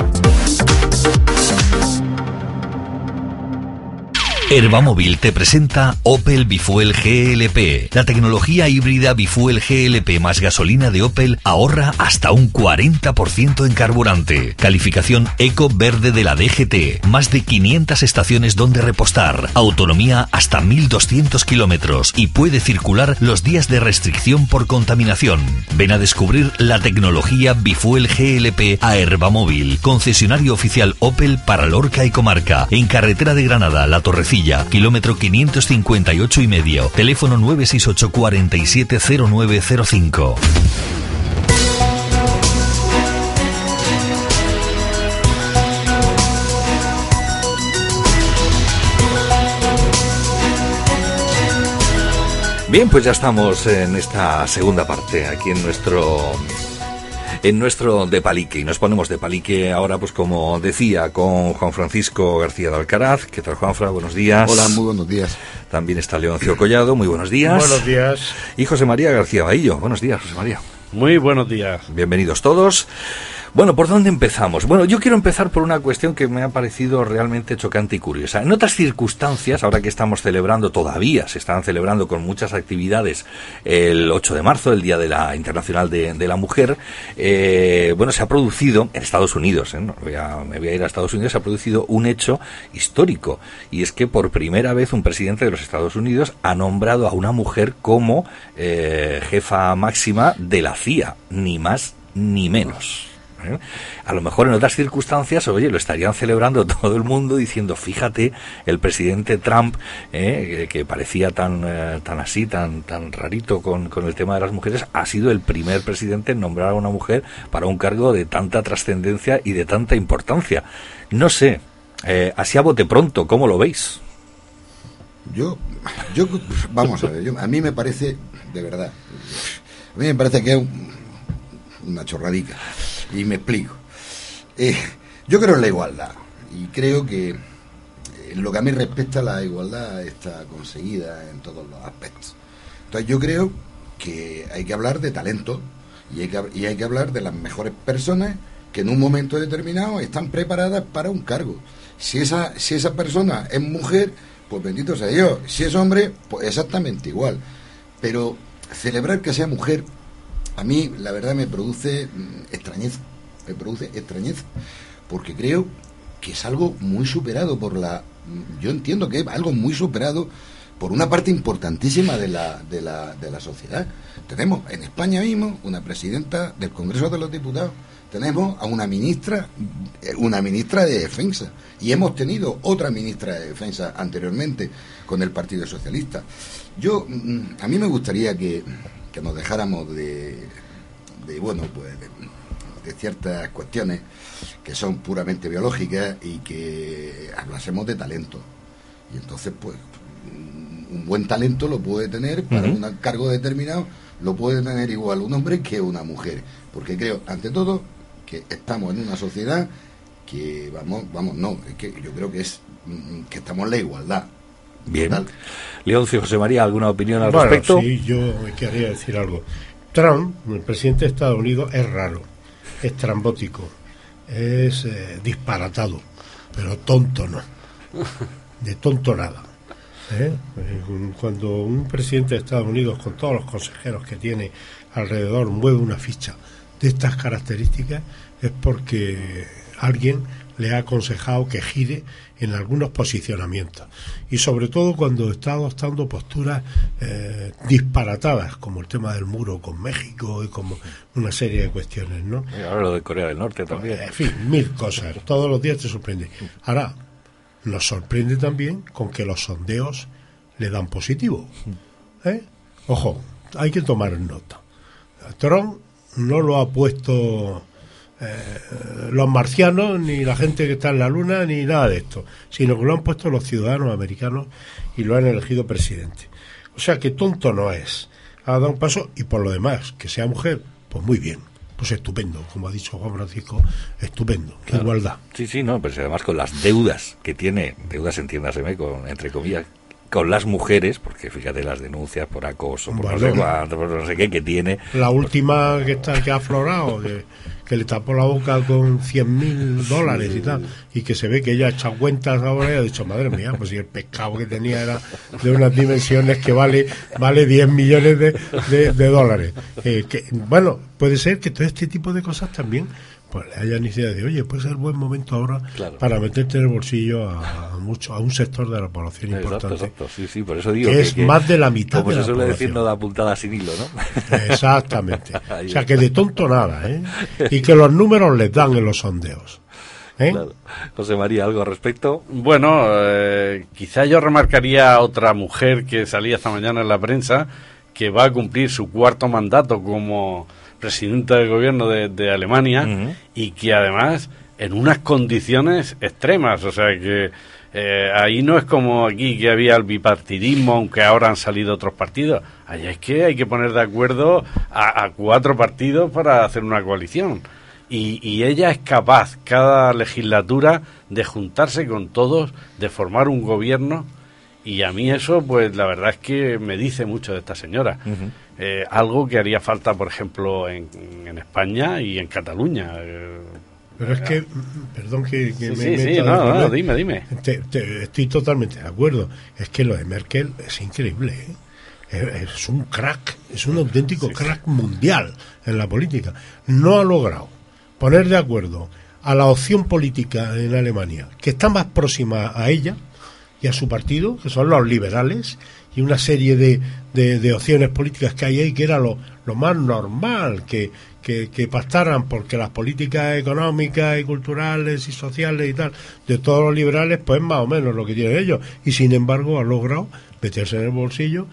Herbamóvil te presenta Opel Bifuel GLP. La tecnología híbrida Bifuel GLP más gasolina de Opel ahorra hasta un 40% en carburante. Calificación Eco Verde de la DGT. Más de 500 estaciones donde repostar. Autonomía hasta 1200 kilómetros y puede circular los días de restricción por contaminación. Ven a descubrir la tecnología Bifuel GLP a Herbamóvil. Concesionario oficial Opel para Lorca y Comarca. En carretera de Granada, La Torrecilla kilómetro 558 y medio. Teléfono 968 470905. Bien, pues ya estamos en esta segunda parte, aquí en nuestro en nuestro de palique. Y nos ponemos de palique ahora, pues como decía, con Juan Francisco García de Alcaraz. ¿Qué tal, Juanfra? Buenos días. Hola, muy buenos días. También está Leoncio Collado. Muy buenos días. Buenos días. Y José María García Bahillo. Buenos días, José María. Muy buenos días. Bienvenidos todos. Bueno, ¿por dónde empezamos? Bueno, yo quiero empezar por una cuestión que me ha parecido realmente chocante y curiosa. En otras circunstancias, ahora que estamos celebrando, todavía se están celebrando con muchas actividades el 8 de marzo, el Día de la Internacional de, la Mujer, eh, bueno, se ha producido en Estados Unidos, ¿eh? me voy a ir a Estados Unidos, se ha producido un hecho histórico, y es que por primera vez un presidente de los Estados Unidos ha nombrado a una mujer como eh, jefa máxima de la CIA, ni más ni menos. ¿Eh? A lo mejor en otras circunstancias, oye, lo estarían celebrando todo el mundo diciendo, fíjate, el presidente Trump, ¿eh? que, parecía tan, eh, tan así, tan, tan rarito con, con, el tema de las mujeres, ha sido el primer presidente en nombrar a una mujer para un cargo de tanta trascendencia y de tanta importancia. No sé, así a bote pronto, ¿cómo lo veis? Yo, yo, vamos a ver, a mí me parece, de verdad, a mí me parece que es una chorradica. Y me explico. Eh, yo creo en la igualdad y creo que en eh, lo que a mí respecta la igualdad está conseguida en todos los aspectos. Entonces yo creo que hay que hablar de talento y hay que, y hay que hablar de las mejores personas que en un momento determinado están preparadas para un cargo. Si esa, si esa persona es mujer, pues bendito sea Dios. Si es hombre, pues exactamente igual. Pero celebrar que sea mujer a mí la verdad me produce mm, extrañeza, me produce extrañeza, porque creo que es algo muy superado por la... Mm, yo entiendo que es algo muy superado por una parte importantísima de la, de la, de la sociedad. Tenemos en España mismo una presidenta del Congreso de los Diputados, tenemos a una ministra, eh, una ministra de Defensa, y hemos tenido otra ministra de Defensa anteriormente con el Partido Socialista. Yo, mm, a mí me gustaría que, que nos dejáramos de, de bueno, pues de, ciertas cuestiones que son puramente biológicas y que hablásemos de talento. Y entonces, pues, un buen talento lo puede tener para un cargo determinado, lo puede tener igual un hombre que una mujer. Porque creo, ante todo, que estamos en una sociedad que, vamos, vamos, no, es que yo creo que es mm, que estamos en la igualdad. Bien. Leoncio José María, ¿alguna opinión al bueno, respecto? Sí, yo quería decir algo. Trump, el presidente de Estados Unidos, es raro, es trambótico, es eh, disparatado, pero tonto no. De tonto nada. ¿eh? Cuando un presidente de Estados Unidos, con todos los consejeros que tiene alrededor, mueve una ficha de estas características, es porque alguien le ha aconsejado que gire en algunos posicionamientos. Y sobre todo cuando está adoptando posturas eh, disparatadas como el tema del muro con México y como una serie de cuestiones ¿no? Y ahora lo de Corea del Norte también. En fin, mil cosas. Todos los días te sorprende. Ahora nos sorprende también con que los sondeos le dan positivo ¿eh? ojo, hay que tomar nota. Trump no lo ha puesto eh, los marcianos, ni la gente que está en la luna, ni nada de esto, sino que lo han puesto los ciudadanos americanos y lo han elegido presidente. O sea que tonto no es. Ha dado un paso y por lo demás, que sea mujer, pues muy bien. Pues estupendo, como ha dicho Juan Francisco, estupendo, Claro. igualdad. Sí, sí, no, pero además con las deudas que tiene, deudas entiéndaseme, con, entre comillas, con las mujeres, porque fíjate las denuncias por acoso, por no sé Bueno. cuánto, por no sé qué que tiene. La última que está que ha aflorado, que, que le tapó la boca con 100 mil dólares y tal, y que se ve que ella ha echado cuentas ahora y ha dicho, madre mía, pues si el pescado que tenía era de unas dimensiones que vale vale 10 millones de, de- de dólares. Eh, que, bueno, puede ser que todo este tipo de cosas también pues le hayan idea de, oye, puede ser buen momento ahora Claro. para meterte en el bolsillo a, a mucho a un sector de la población Exacto, importante. exacto, sí, sí, por eso digo Que que, es que- más de la mitad Como de se la suele decir, no da puntada sin hilo, ¿no? Exactamente. O sea, que de tonto nada, ¿eh? Y que los números les dan en los sondeos. ¿eh? Claro. José María, ¿algo al respecto? Bueno, eh, quizá yo remarcaría a otra mujer que salía esta mañana en la prensa que va a cumplir su cuarto mandato como presidenta del gobierno de, de Alemania y que además en unas condiciones extremas, o sea que eh, ahí no es como aquí que había el bipartidismo, aunque ahora han salido otros partidos. Allá es que hay que poner de acuerdo a, a cuatro partidos para hacer una coalición. Y, y ella es capaz, cada legislatura, de juntarse con todos, de formar un gobierno. Y a mí eso, pues la verdad es que me dice mucho de esta señora. Eh, algo que haría falta, por ejemplo, en, en España y en Cataluña. Eh, Pero es que, perdón que, que Sí, me sí, sí, no, dime, dime. Te- te- estoy totalmente de acuerdo. Es que lo de Merkel es increíble. ¿eh? Es, es un crack, es un auténtico crack mundial en la política. No ha logrado poner de acuerdo a la opción política en Alemania, que está más próxima a ella y a su partido, que son los liberales, y una serie de, opciones políticas que hay ahí, que era lo, más normal, que, que, que pactaran, porque las políticas económicas y culturales y sociales y tal, de todos los liberales, pues más o menos lo que tienen ellos. Y sin embargo ha logrado meterse en el bolsillo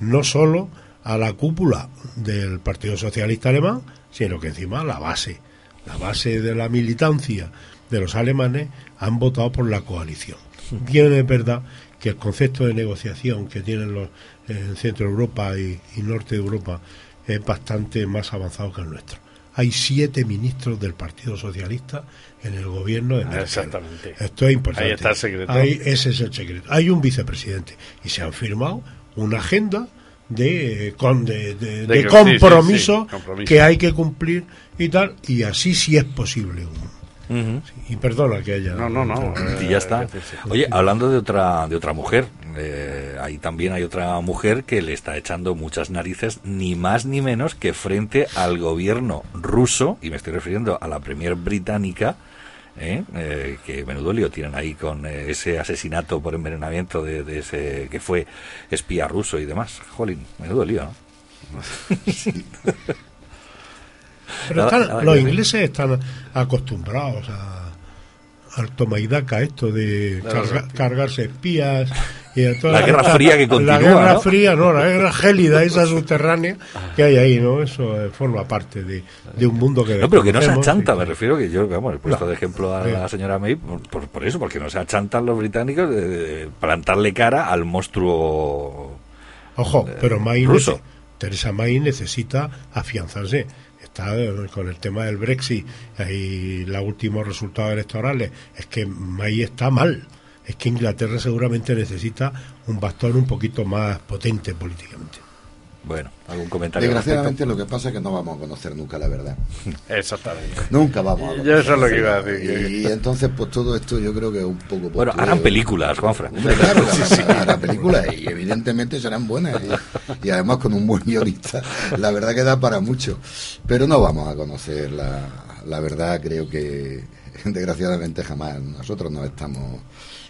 no solo a la cúpula del Partido Socialista Alemán, sino que encima la base, la base de la militancia de los alemanes han votado por la coalición. Bien es verdad que el concepto de negociación que tienen los en Centro Europa y, y Norte de Europa es bastante más avanzado que el nuestro. Hay siete ministros del Partido Socialista en el gobierno de Merkel. Exactamente. Esto es importante. Ahí está el secreto. Ahí- ese es el secreto. Hay un vicepresidente y se han firmado una agenda de, eh, con, de, de- De de que- compromiso, sí, sí, compromiso. que hay que cumplir y tal, y así sí es posible. Sí, Y perdona que haya. No, no, no. Y ya está. Oye, hablando de otra de otra mujer, eh, ahí también hay otra mujer que le está echando muchas narices, ni más ni menos que frente al gobierno ruso, y me estoy refiriendo a la premier británica, ¿eh? Eh, que menudo lío tienen ahí con eh, ese asesinato por envenenamiento de, de ese que fue espía ruso y demás. Jolín, menudo lío, ¿no? Pero están- los ingleses están acostumbrados a, al toma y daca esto de carga- cargarse espías y a toda La Guerra Fría que continúa, La guerra ¿no? fría, no, la guerra gélida, esa subterránea que hay ahí, ¿no? Eso eh, forma parte de, de un mundo que No, pero que no se achanta, me refiero que yo, vamos, he puesto No. de ejemplo a la señora May por, por- por eso, porque no se achantan los británicos de, de plantarle cara al monstruo Ojo, pero May ruso. Teresa May necesita afianzarse. Eh, con el tema del Brexit y los últimos resultados electorales. Es que May está mal. Es que Inglaterra seguramente necesita un bastón un poquito más potente políticamente. Bueno, algún comentario. Desgraciadamente lo que pasa es que no vamos a conocer nunca la verdad. Exactamente. Nunca vamos a Yo eso es lo que iba a decir. Y entonces, pues todo esto yo creo que es un poco... Bueno, harán películas, Juanfran. Claro, harán, harán películas y evidentemente serán buenas. Y, y además con un buen guionista, la verdad que da para mucho. Pero no vamos a conocer la, la verdad, creo que desgraciadamente jamás nosotros no estamos...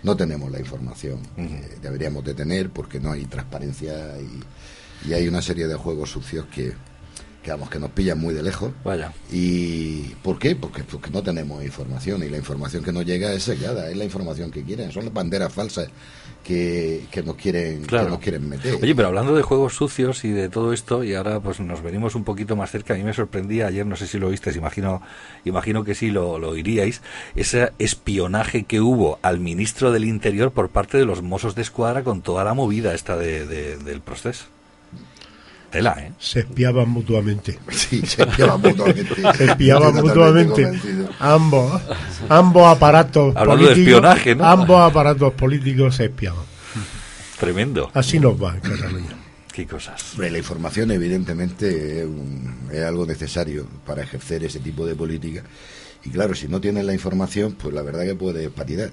No tenemos la información que deberíamos de tener porque no hay transparencia y, y hay una serie de juegos sucios que, que vamos que nos pillan muy de lejos Vaya. y ¿por qué? Porque, porque no tenemos información y la información que nos llega es sellada, es la información que quieren, son las banderas falsas que, que nos quieren Claro. que nos quieren meter. Oye, pero hablando de juegos sucios y de todo esto, y ahora pues nos venimos un poquito más cerca, a mí me sorprendía ayer, no sé si lo visteis, imagino, imagino que sí lo, lo oiríais, ese espionaje que hubo al ministro del Interior por parte de los Mossos de Escuadra con toda la movida esta de, de- del proceso. Tela, ¿eh? Se espiaban mutuamente. Sí, se espiaban mutuamente. Se espiaban mutuamente. totalmente convencido. Ambos, ambos aparatos Hablando de políticos. espionaje, ¿no? Ambos aparatos políticos se espiaban. Tremendo. Así nos va en Cataluña. Qué cosas. Hombre, la información evidentemente es, un- es algo necesario para ejercer ese tipo de política y claro, si no tienes la información, pues la verdad que puedes patinar.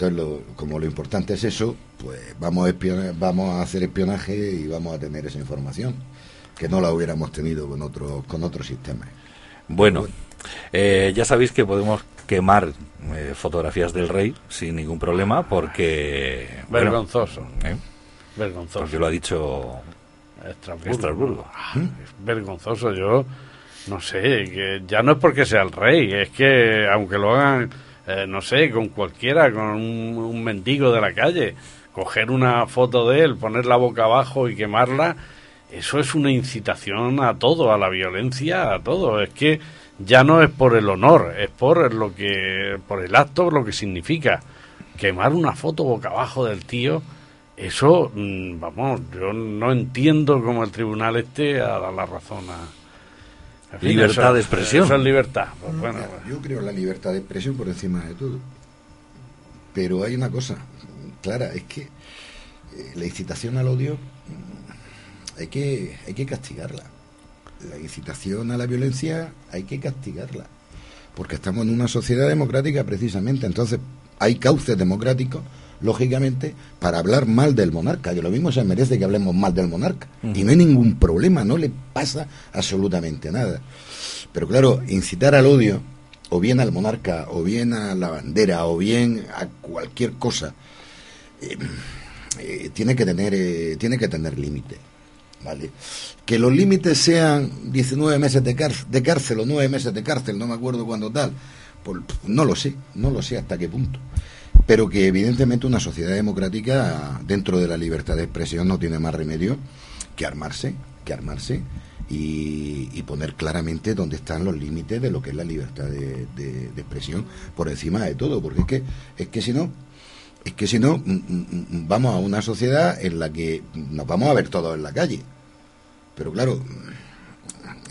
Entonces, lo- como lo importante es eso, pues vamos a, espiona- vamos a hacer espionaje y vamos a tener esa información que no la hubiéramos tenido con otros con otros sistemas. Bueno, eh, ya sabéis que podemos quemar eh, fotografías del rey sin ningún problema porque... bueno, Vergonzoso. ¿eh? Vergonzoso. Porque lo ha dicho Estrasburgo. Estrasburgo. Ah, es vergonzoso. Yo no sé, que ya no es porque sea el rey, es que aunque lo hagan, eh, no sé, con cualquiera, con un, mendigo de la calle, coger una foto de él, ponerla boca abajo y quemarla, eso es una incitación a todo, a la violencia, a todo. Es que ya no es por el honor, es por lo que, por el acto, lo que significa. Quemar una foto boca abajo del tío, eso, mm, vamos, yo no entiendo cómo el tribunal este ha dado la razón a... en fin, Libertad eso- de expresión. Eso es libertad. Pues bueno, yo creo en la libertad de expresión por encima de todo. Pero hay una cosa clara, es que eh, la incitación al odio hay que, hay que castigarla. La incitación a la violencia hay que castigarla. Porque estamos en una sociedad democrática precisamente. Entonces hay cauces democráticos, lógicamente, para hablar mal del monarca. Que lo mismo se merece que hablemos mal del monarca. Y no hay ningún problema, no le pasa absolutamente nada. Pero claro, incitar al odio, o bien al monarca, o bien a la bandera, o bien a cualquier cosa, eh, eh, tiene que tener, eh, tiene que tener límite. ¿Vale? Que los límites sean 19 meses de, cárcel, de cárcel o 9 meses de cárcel, no me acuerdo cuándo tal, pues, no lo sé, no lo sé hasta qué punto. Pero que evidentemente una sociedad democrática, dentro de la libertad de expresión, no tiene más remedio que armarse, que armarse y, poner claramente dónde están los límites de lo que es la libertad de, expresión por encima de todo, porque es que, es que si no, es que si no, mm, mm, mm, vamos a una sociedad en la que nos vamos a ver todos en la calle. Pero claro,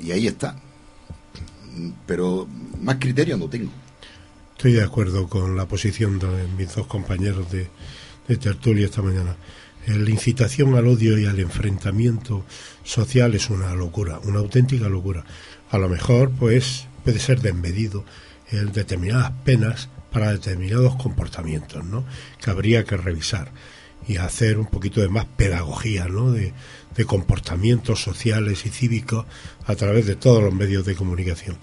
y ahí está. Pero más criterio no tengo. Estoy de acuerdo con la posición de mis dos compañeros de, de tertulia esta mañana. La incitación al odio y al enfrentamiento social es una locura, una auténtica locura. A lo mejor, pues, puede ser desmedido en determinadas penas para determinados comportamientos, ¿no? Que habría que revisar y hacer un poquito de más pedagogía, ¿no? De comportamientos sociales y cívicos a través de todos los medios de comunicación.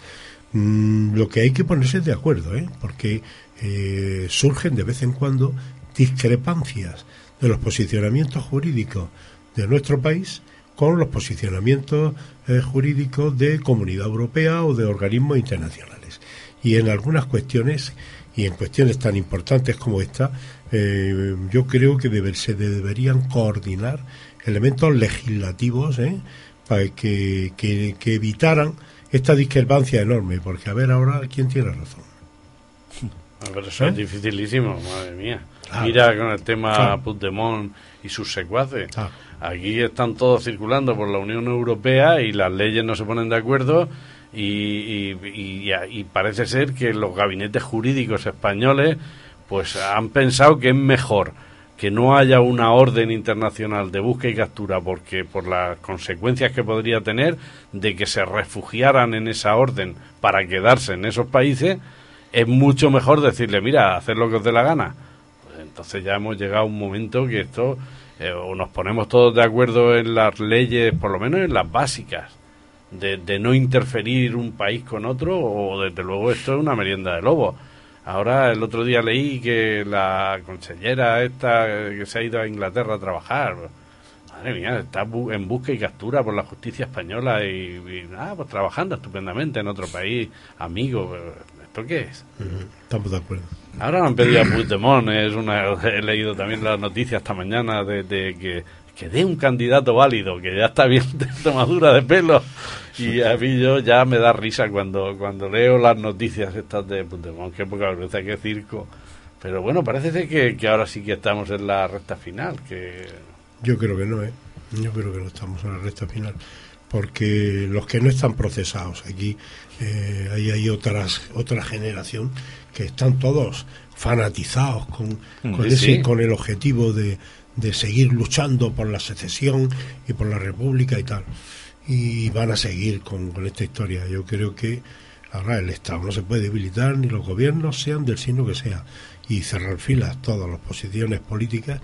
Mm, lo que hay que ponerse de acuerdo, ¿eh? porque eh, surgen de vez en cuando discrepancias de los posicionamientos jurídicos de nuestro país con los posicionamientos eh, jurídicos de Comunidad Europea o de organismos internacionales. Y en algunas cuestiones, y en cuestiones tan importantes como esta, eh, yo creo que debe- se deberían coordinar elementos legislativos ¿eh? para que, que- que evitaran esta discrepancia enorme, porque a ver ahora quién tiene razón. Pero eso ¿Eh? es dificilísimo, madre mía. Mira con el tema Claro. Puigdemont y sus secuaces. Aquí están todos circulando por la Unión Europea y las leyes no se ponen de acuerdo y, y- y- y parece ser que los gabinetes jurídicos españoles pues han pensado que es mejor que no haya una orden internacional de búsqueda y captura porque por las consecuencias que podría tener de que se refugiaran en esa orden para quedarse en esos países es mucho mejor decirle mira hacer lo que os dé la gana pues entonces ya hemos llegado a un momento que esto eh, o nos ponemos todos de acuerdo en las leyes por lo menos en las básicas de, de no interferir un país con otro o desde luego esto es una merienda de lobo Ahora, el otro día leí que la consellera esta que se ha ido a Inglaterra a trabajar, madre mía, está bu- en busca y captura por la justicia española y, y, ah, pues trabajando estupendamente en otro país, amigo. ¿Esto qué es? Estamos de acuerdo. Ahora me han pedido a Puigdemont, es una, he leído también las noticias esta mañana de, de que, que dé un candidato válido, que ya está bien de tomadura de pelo. Y a mí yo ya me da risa cuando, cuando leo las noticias estas de Puigdemont, qué poca vergüenza, qué circo. Pero bueno, parece ser que, que ahora sí que estamos en la recta final, que Yo creo que no, ¿eh? Yo creo que no estamos en la recta final. Porque los que no están procesados aquí, eh, ahí hay otras, otra generación que están todos fanatizados con, con, Sí, ese, sí. con el objetivo de, de seguir luchando por la secesión y por la república y tal. Y van a seguir con, con esta historia. Yo creo que ahora el Estado no se puede debilitar, ni los gobiernos, sean del signo que sea. Y cerrar filas todas las posiciones políticas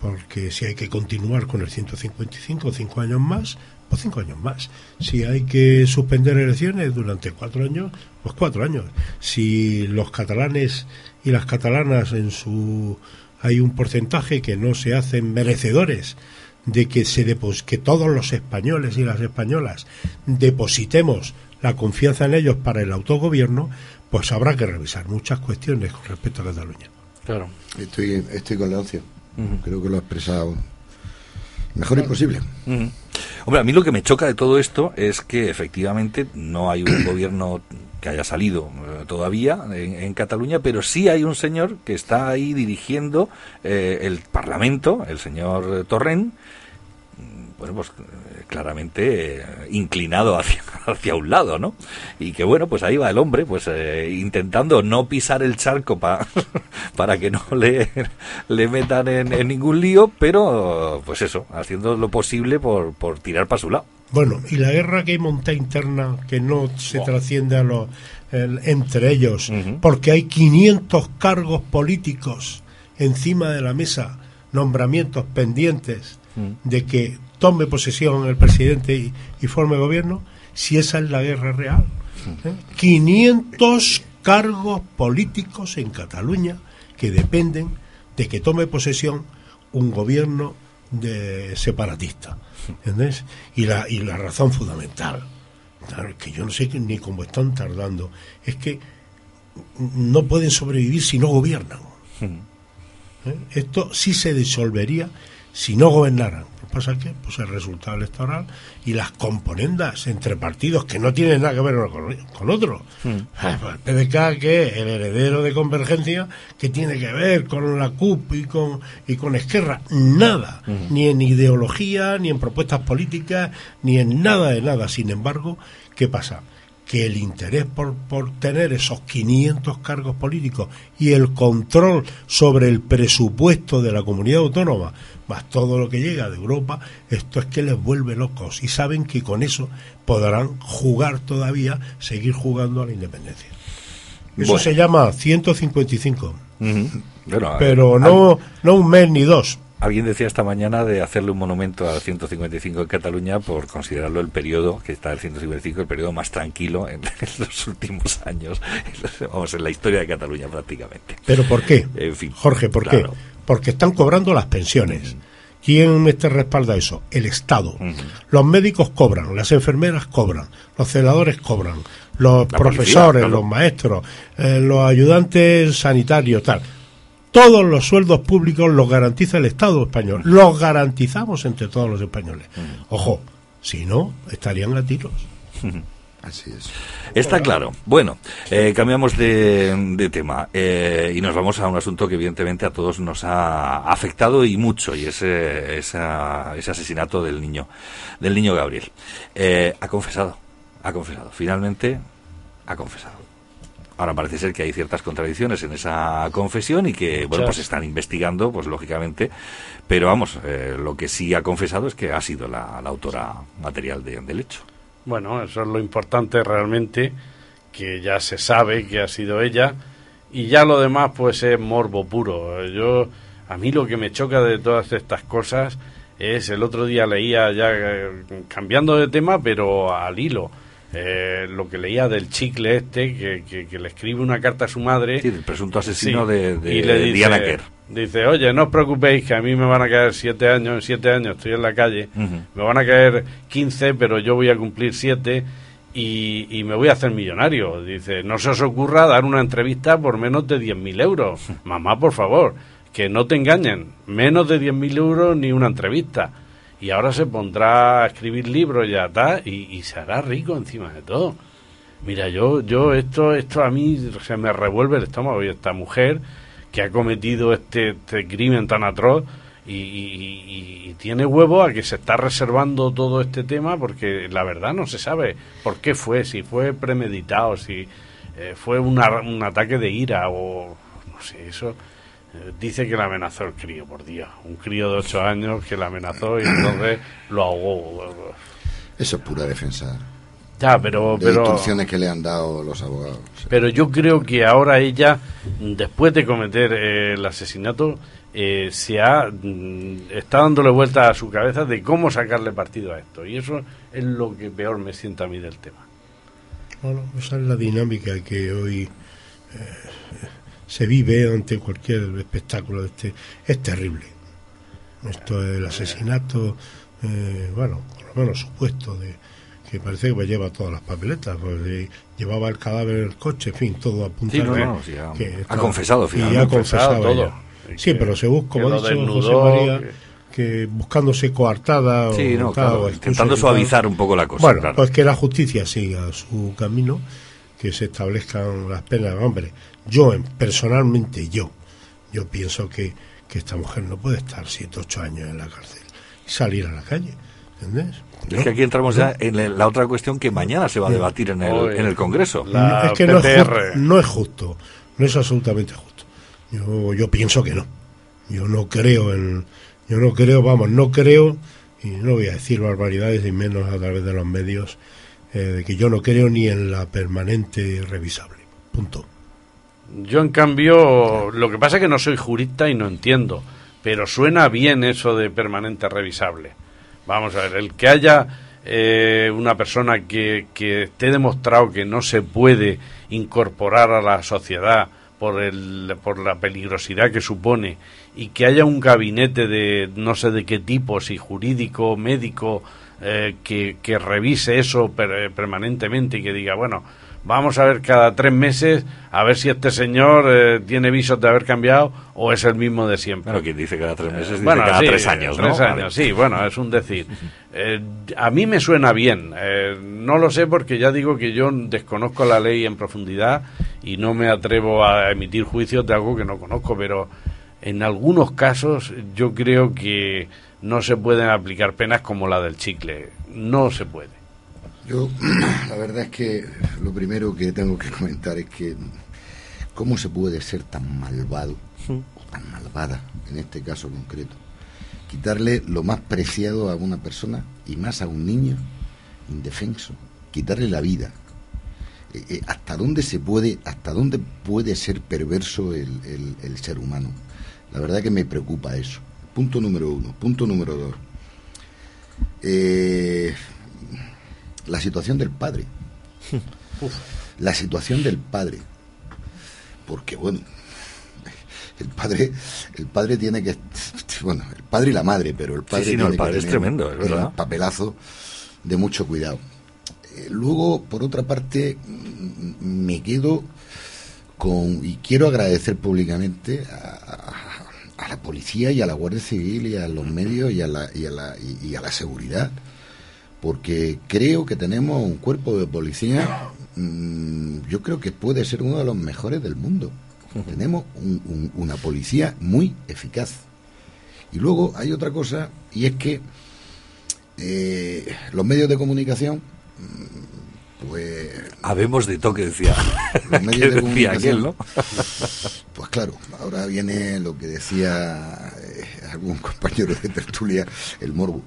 porque si hay que continuar con el 155 cinco años más, pues cinco años más. Si hay que suspender elecciones durante cuatro años, pues cuatro años. Si los catalanes y las catalanas en su hay un porcentaje que no se hacen merecedores de que se depos- que todos los españoles y las españolas depositemos la confianza en ellos para el autogobierno, pues habrá que revisar muchas cuestiones con respecto a Cataluña. Claro. Estoy, estoy con Leoncio. Ujú. Creo que lo ha expresado mejor imposible. Hombre, a mí lo que me choca de todo esto es que efectivamente no hay un gobierno que haya salido todavía en, en Cataluña, pero sí hay un señor que está ahí dirigiendo eh, el Parlamento, el señor Torrent, mm, bueno, pues eh, claramente eh, inclinado hacia, hacia un lado, ¿no? Y que bueno, pues ahí va el hombre, pues eh, intentando no pisar el charco pa- para que no le, le metan en, en ningún lío, pero pues eso, haciendo lo posible por, por tirar para su lado. Bueno, y la guerra que hay montada interna, que no se trasciende a los, el- entre ellos, porque hay 500 cargos políticos encima de la mesa, nombramientos pendientes de que tome posesión el presidente y, y forme gobierno, si esa es la guerra real. ¿eh? 500 cargos políticos en Cataluña que dependen de que tome posesión un gobierno de separatista. ¿Entendés? Y la, y la razón fundamental, claro, que yo no sé ni cómo están tardando, es que no pueden sobrevivir si no gobiernan. ¿Eh? Esto sí se disolvería si no gobernaran. Pasa que pues el resultado electoral y las componendas entre partidos que no tienen nada que ver uno con, con otro. Pues El PDK, que es el heredero de Convergencia, que tiene que ver con la CUP y con, y con Esquerra. Nada. Ni en ideología, ni en propuestas políticas, ni en nada de nada. Sin embargo, ¿qué pasa? Que el interés por, por tener esos 500 cargos políticos y el control sobre el presupuesto de la comunidad autónoma, más todo lo que llega de Europa, esto es que les vuelve locos y saben que con eso podrán jugar todavía, seguir jugando a la independencia. Eso Bueno. se llama 155, Bueno, pero a- no, no un mes ni dos. Alguien decía esta mañana de hacerle un monumento al 155 en Cataluña por considerarlo el periodo, que está el 155, el periodo más tranquilo en, en los últimos años, vamos, en la historia de Cataluña prácticamente. ¿Pero por qué? En fin, Jorge, ¿por claro. qué? Porque están cobrando las pensiones. ¿Quién me te respalda eso? El Estado. Los médicos cobran, las enfermeras cobran, los celadores cobran, los La profesores, policía, claro. los maestros, eh, los ayudantes sanitarios, tal. Todos los sueldos públicos los garantiza el Estado español. Los garantizamos entre todos los españoles. Ojo, si no, estarían a tiros. Así es. Está claro. Bueno, eh, cambiamos de, de tema eh, y nos vamos a un asunto que evidentemente a todos nos ha afectado y mucho, y es eh, esa- ese asesinato del niño, del niño Gabriel. Eh, ha confesado, ha confesado. Finalmente, ha confesado. Ahora parece ser que hay ciertas contradicciones en esa confesión y que, bueno, pues están investigando, pues lógicamente, pero vamos, eh, lo que sí ha confesado es que ha sido la, la autora material de- del hecho. Bueno, eso es lo importante realmente, que ya se sabe que ha sido ella y ya lo demás pues es morbo puro. Yo a mí lo que me choca de todas estas cosas es el otro día leía ya eh, cambiando de tema pero al hilo eh, lo que leía del chicle este que, que- que le escribe una carta a su madre Sí, el presunto asesino de- de y le dice, Diana Kerr. dice oye no os preocupéis que a mí me van a caer siete años en siete años estoy en la calle me van a caer 15, pero yo voy a cumplir 7 y, y me voy a hacer millonario. Dice, no se os ocurra dar una entrevista por menos de 10.000 euros. Mamá, por favor, que no te engañen. Menos de 10.000 euros ni una entrevista. Y ahora se pondrá a escribir libros ya está y, se hará rico encima de todo. Mira, yo, yo esto, esto a mí se me revuelve el estómago y esta mujer que ha cometido este, este crimen tan atroz y tiene huevo a que se está reservando todo este tema porque la verdad no se sabe por qué fue, si fue premeditado, si eh, fue una- un ataque de ira o no sé, eso. Dice que le amenazó el crío, por Dios. Un crío de 8 años que le amenazó y entonces lo ahogó. Eso es pura defensa. Ya, pero... de pero instrucciones que le han dado los abogados. Pero yo creo que ahora ella, después de cometer eh, el asesinato, eh, se ha mm, está dándole vuelta a su cabeza de cómo sacarle partido a esto. Y eso es lo que peor me sienta a mí del tema. Bueno, esa es la dinámica que hoy eh, se vive ante cualquier espectáculo de este. Es terrible. Esto del asesinato, eh, bueno, por lo menos supuesto, de que parece que me lleva todas las papeletas, pues, llevaba el cadáver en el coche, en fin, todo apunta Sí, no, no, sí, ha- que ha está- confesado, y finalmente. ha Ha confesado confesado todo. ella. Y Sí, que- pero se busca, como que ha dicho José María, que- que buscándose coartada Sí, o, no, tal, claro, o intentando y suavizar un poco la cosa, Bueno, claro. pues que la justicia siga su camino, que se establezcan las penas. Hombre, yo en- personalmente, yo, yo pienso que, que esta mujer no puede estar 7, 8 años en la cárcel y salir a la calle. ¿Entendés? Es que aquí entramos No. ya en la- otra cuestión que mañana se va a debatir en el, en el Congreso. la- es que no es, PPR. ju- no es justo, no es absolutamente justo. Yo, yo pienso que no. Yo no creo en, yo no creo, vamos, no creo y no voy a decir barbaridades y menos a través de los medios eh, de que yo no creo ni en la permanente revisable. Punto. Yo, en cambio, lo que pasa es que no soy jurista y no entiendo, pero suena bien eso de permanente revisable. Vamos a ver, el que haya eh, una persona que, que esté demostrado que no se puede incorporar a la sociedad por, el, por la peligrosidad que supone y que haya un gabinete de no sé de qué tipo, si jurídico, médico, eh, que, que revise eso per- permanentemente y que diga, bueno, vamos a ver cada tres meses a ver si este señor eh, tiene visos de haber cambiado o es el mismo de siempre. Bueno, quien dice cada tres meses, dice Bueno, cada sí, tres años, ¿no? tres Vale. años, sí, bueno, es un decir. Eh, a mí me suena bien. eh, no lo sé porque ya digo que yo desconozco la ley en profundidad y no me atrevo a emitir juicios de algo que no conozco, pero en algunos casos yo creo que no se pueden aplicar penas como la del chicle. No se puede. Yo, la verdad es que lo primero que tengo que comentar es que cómo se puede ser tan malvado o tan malvada en este caso concreto. Quitarle lo más preciado a una persona y más a un niño indefenso, quitarle la vida. Eh, eh, ¿Hasta dónde se puede, hasta dónde puede ser perverso el, el- el ser humano? La verdad que me preocupa eso. Punto número uno. Punto número dos. Eh, la situación del padre. La situación del padre. Porque bueno, el padre, el padre tiene que, bueno, el padre y la madre, pero el padre Sí, sí, no, el tiene que padre es tener tremendo, es verdad. papelazo de mucho cuidado. Eh, luego, por otra parte, me quedo con y quiero agradecer públicamente a, a- a la policía y a la Guardia Civil y a los medios y a la, y a la, y a la seguridad porque creo que tenemos un cuerpo de policía, mm, yo creo que puede ser uno de los mejores del mundo. Tenemos un- un- una policía muy eficaz. Y luego hay otra cosa, y es que eh, los medios de comunicación, mm, pues Habemos de toque, decía. los medios de decía aquel, comunicación, ¿no? Pues claro, ahora viene lo que decía eh, algún compañero de tertulia, el morbo.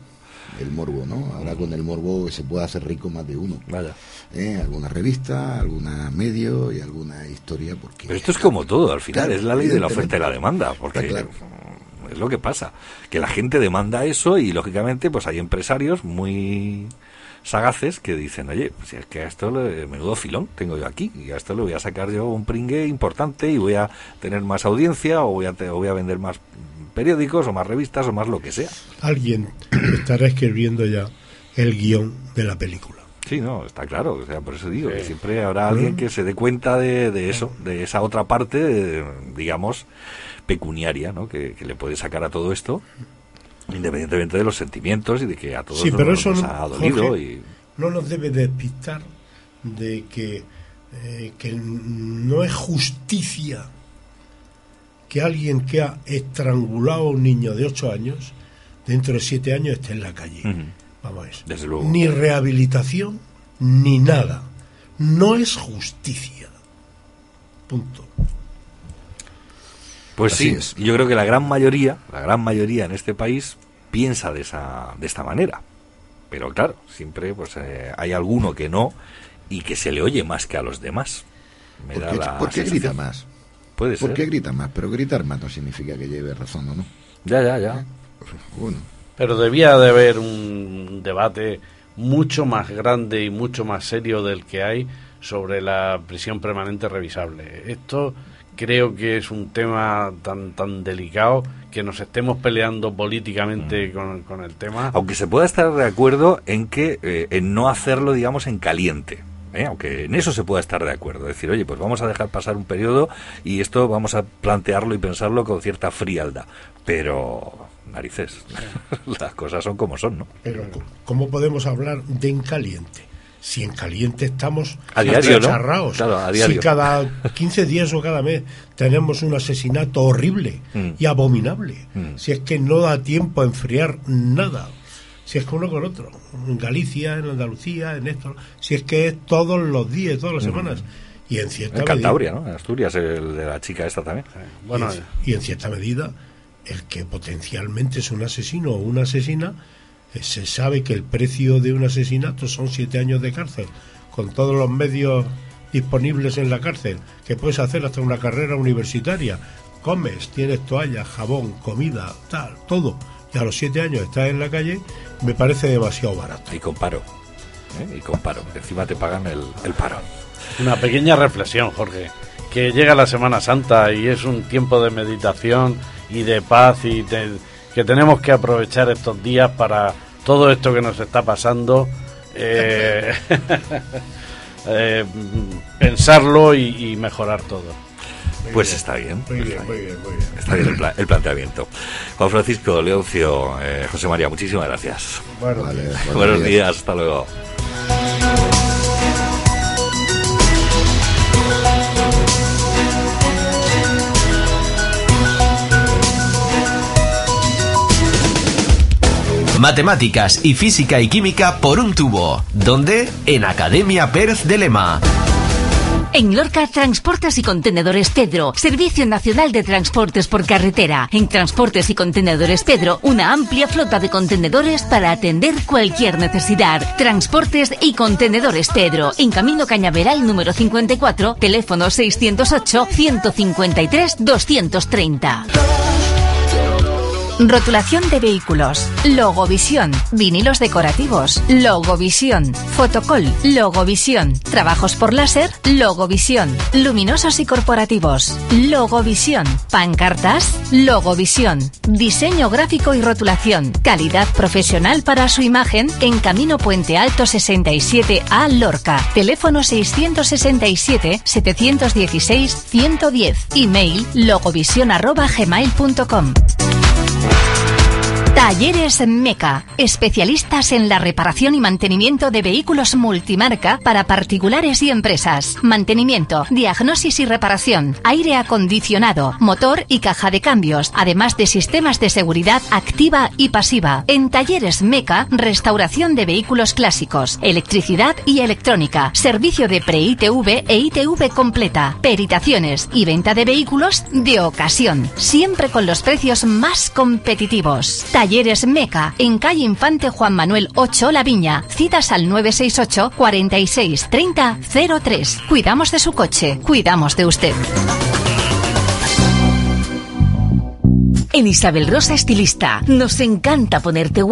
El morbo, ¿no? Ahora con el morbo se puede hacer rico más de uno. Vaya. ¿Eh? Alguna revista, alguna medio y alguna historia, porque... Pero esto es como todo, al final, Claro, es la ley de la oferta y la demanda, porque claro. es lo que pasa, que la gente demanda eso y lógicamente pues hay empresarios muy sagaces que dicen, oye, si es que a esto le, menudo filón tengo yo aquí y a esto le voy a sacar yo un pringue importante y voy a tener más audiencia o voy a, te- o voy a vender más periódicos o más revistas o más lo que sea. Alguien estará escribiendo ya el guion de la película. Sí, no, está claro. O sea, por eso digo que siempre habrá alguien que se dé cuenta de, de eso, de esa otra parte, de, digamos, pecuniaria, ¿no? Que, que le puede sacar a todo esto, independientemente de los sentimientos y de que a todos Sí, nos, pero eso nos no, ha dolido. Jorge, y no nos debe despistar de que, eh, que no es justicia que alguien que ha estrangulado a un niño de 8 años, dentro de 7 años esté en la calle. Vamos a ver. Desde luego. Ni rehabilitación, ni nada. No es justicia. Punto. Pues Así sí, es. yo creo que la gran mayoría, la gran mayoría en este país piensa de esa, de esta manera. Pero claro, siempre pues eh, hay alguno que no y que se le oye más que a los demás. Me ¿Por da qué, la por qué sensación. grita más? Puede ¿Por ser. qué grita más? Pero gritar más no significa que lleve razón o no. Ya, ya, ya. Bueno, Pero debía de haber un debate mucho más grande y mucho más serio del que hay sobre la prisión permanente revisable. Esto creo que es un tema tan tan delicado que nos estemos peleando políticamente con, con el tema. Aunque se pueda estar de acuerdo en que eh, en no hacerlo, digamos, en caliente. ¿Eh? Aunque en eso se pueda estar de acuerdo. Decir, oye, pues vamos a dejar pasar un periodo y esto vamos a plantearlo y pensarlo con cierta frialdad. Pero, narices, las cosas son como son, ¿no? Pero ¿cómo podemos hablar de en caliente? Si en caliente estamos A diario, ¿no? achicharrados. Claro, a diario. Si cada 15 días o cada mes tenemos un asesinato horrible Mm. y abominable. Mm. Si es que no da tiempo a enfriar nada. Si es que uno con otro. En Galicia, en Andalucía, en esto. Si es que es todos los días, todas las Mm. semanas. Y en cierta En medida- Cantabria, ¿no? En Asturias, el de la chica esta también. Bueno, y, en, y en cierta medida, el que potencialmente es un asesino o una asesina, eh, se sabe que el precio de un asesinato son siete años de cárcel, con todos los medios disponibles en la cárcel, que puedes hacer hasta una carrera universitaria. Comes, tienes toalla, jabón, comida, tal, todo. Y a los siete años estás en la calle, me parece demasiado barato. Y comparo. ¿eh? Y comparo. Encima te pagan el, el paro. Una pequeña reflexión, Jorge. Que llega la Semana Santa y es un tiempo de meditación y de paz y de- que tenemos que aprovechar estos días para todo esto que nos está pasando, eh, eh, pensarlo y, y mejorar todo. Pues está bien. Muy está bien, muy bien, muy bien. Está bien el, pla- el planteamiento. Juan Francisco, Leoncio, eh, José María, muchísimas gracias. Bueno, vale, buenos Buenos días. días, hasta luego. Matemáticas y física y química por un tubo. ¿Dónde? En Academia Pérez de Lema. En Lorca Transportes y Contenedores Pedro, Servicio Nacional de Transportes por Carretera. En Transportes y Contenedores Pedro, una amplia flota de contenedores para atender cualquier necesidad. Transportes y Contenedores Pedro, en Camino Cañaveral número 54, teléfono 608 153 230. Rotulación de vehículos, Logovisión, vinilos decorativos, Logovisión, fotocol, Logovisión, trabajos por láser, Logovisión, luminosos y corporativos, Logovisión, pancartas, Logovisión, diseño gráfico y rotulación, calidad profesional para su imagen en Camino Puente Alto 67A Lorca, teléfono 667 716 110, email logovisión Thank Talleres Meca, especialistas en la reparación y mantenimiento de vehículos multimarca para particulares y empresas. Mantenimiento, diagnosis y reparación, aire acondicionado, motor y caja de cambios, además de sistemas de seguridad activa y pasiva. En Talleres Meca, restauración de vehículos clásicos, electricidad y electrónica, servicio de pre-ITV e ITV completa, peritaciones y venta de vehículos de ocasión, siempre con los precios más competitivos. Talleres Meca, en calle Infante Juan Manuel 8 La Viña. Citas al 968 46 30 03. Cuidamos de su coche, cuidamos de usted. En Isabel Rosa Estilista nos encanta ponerte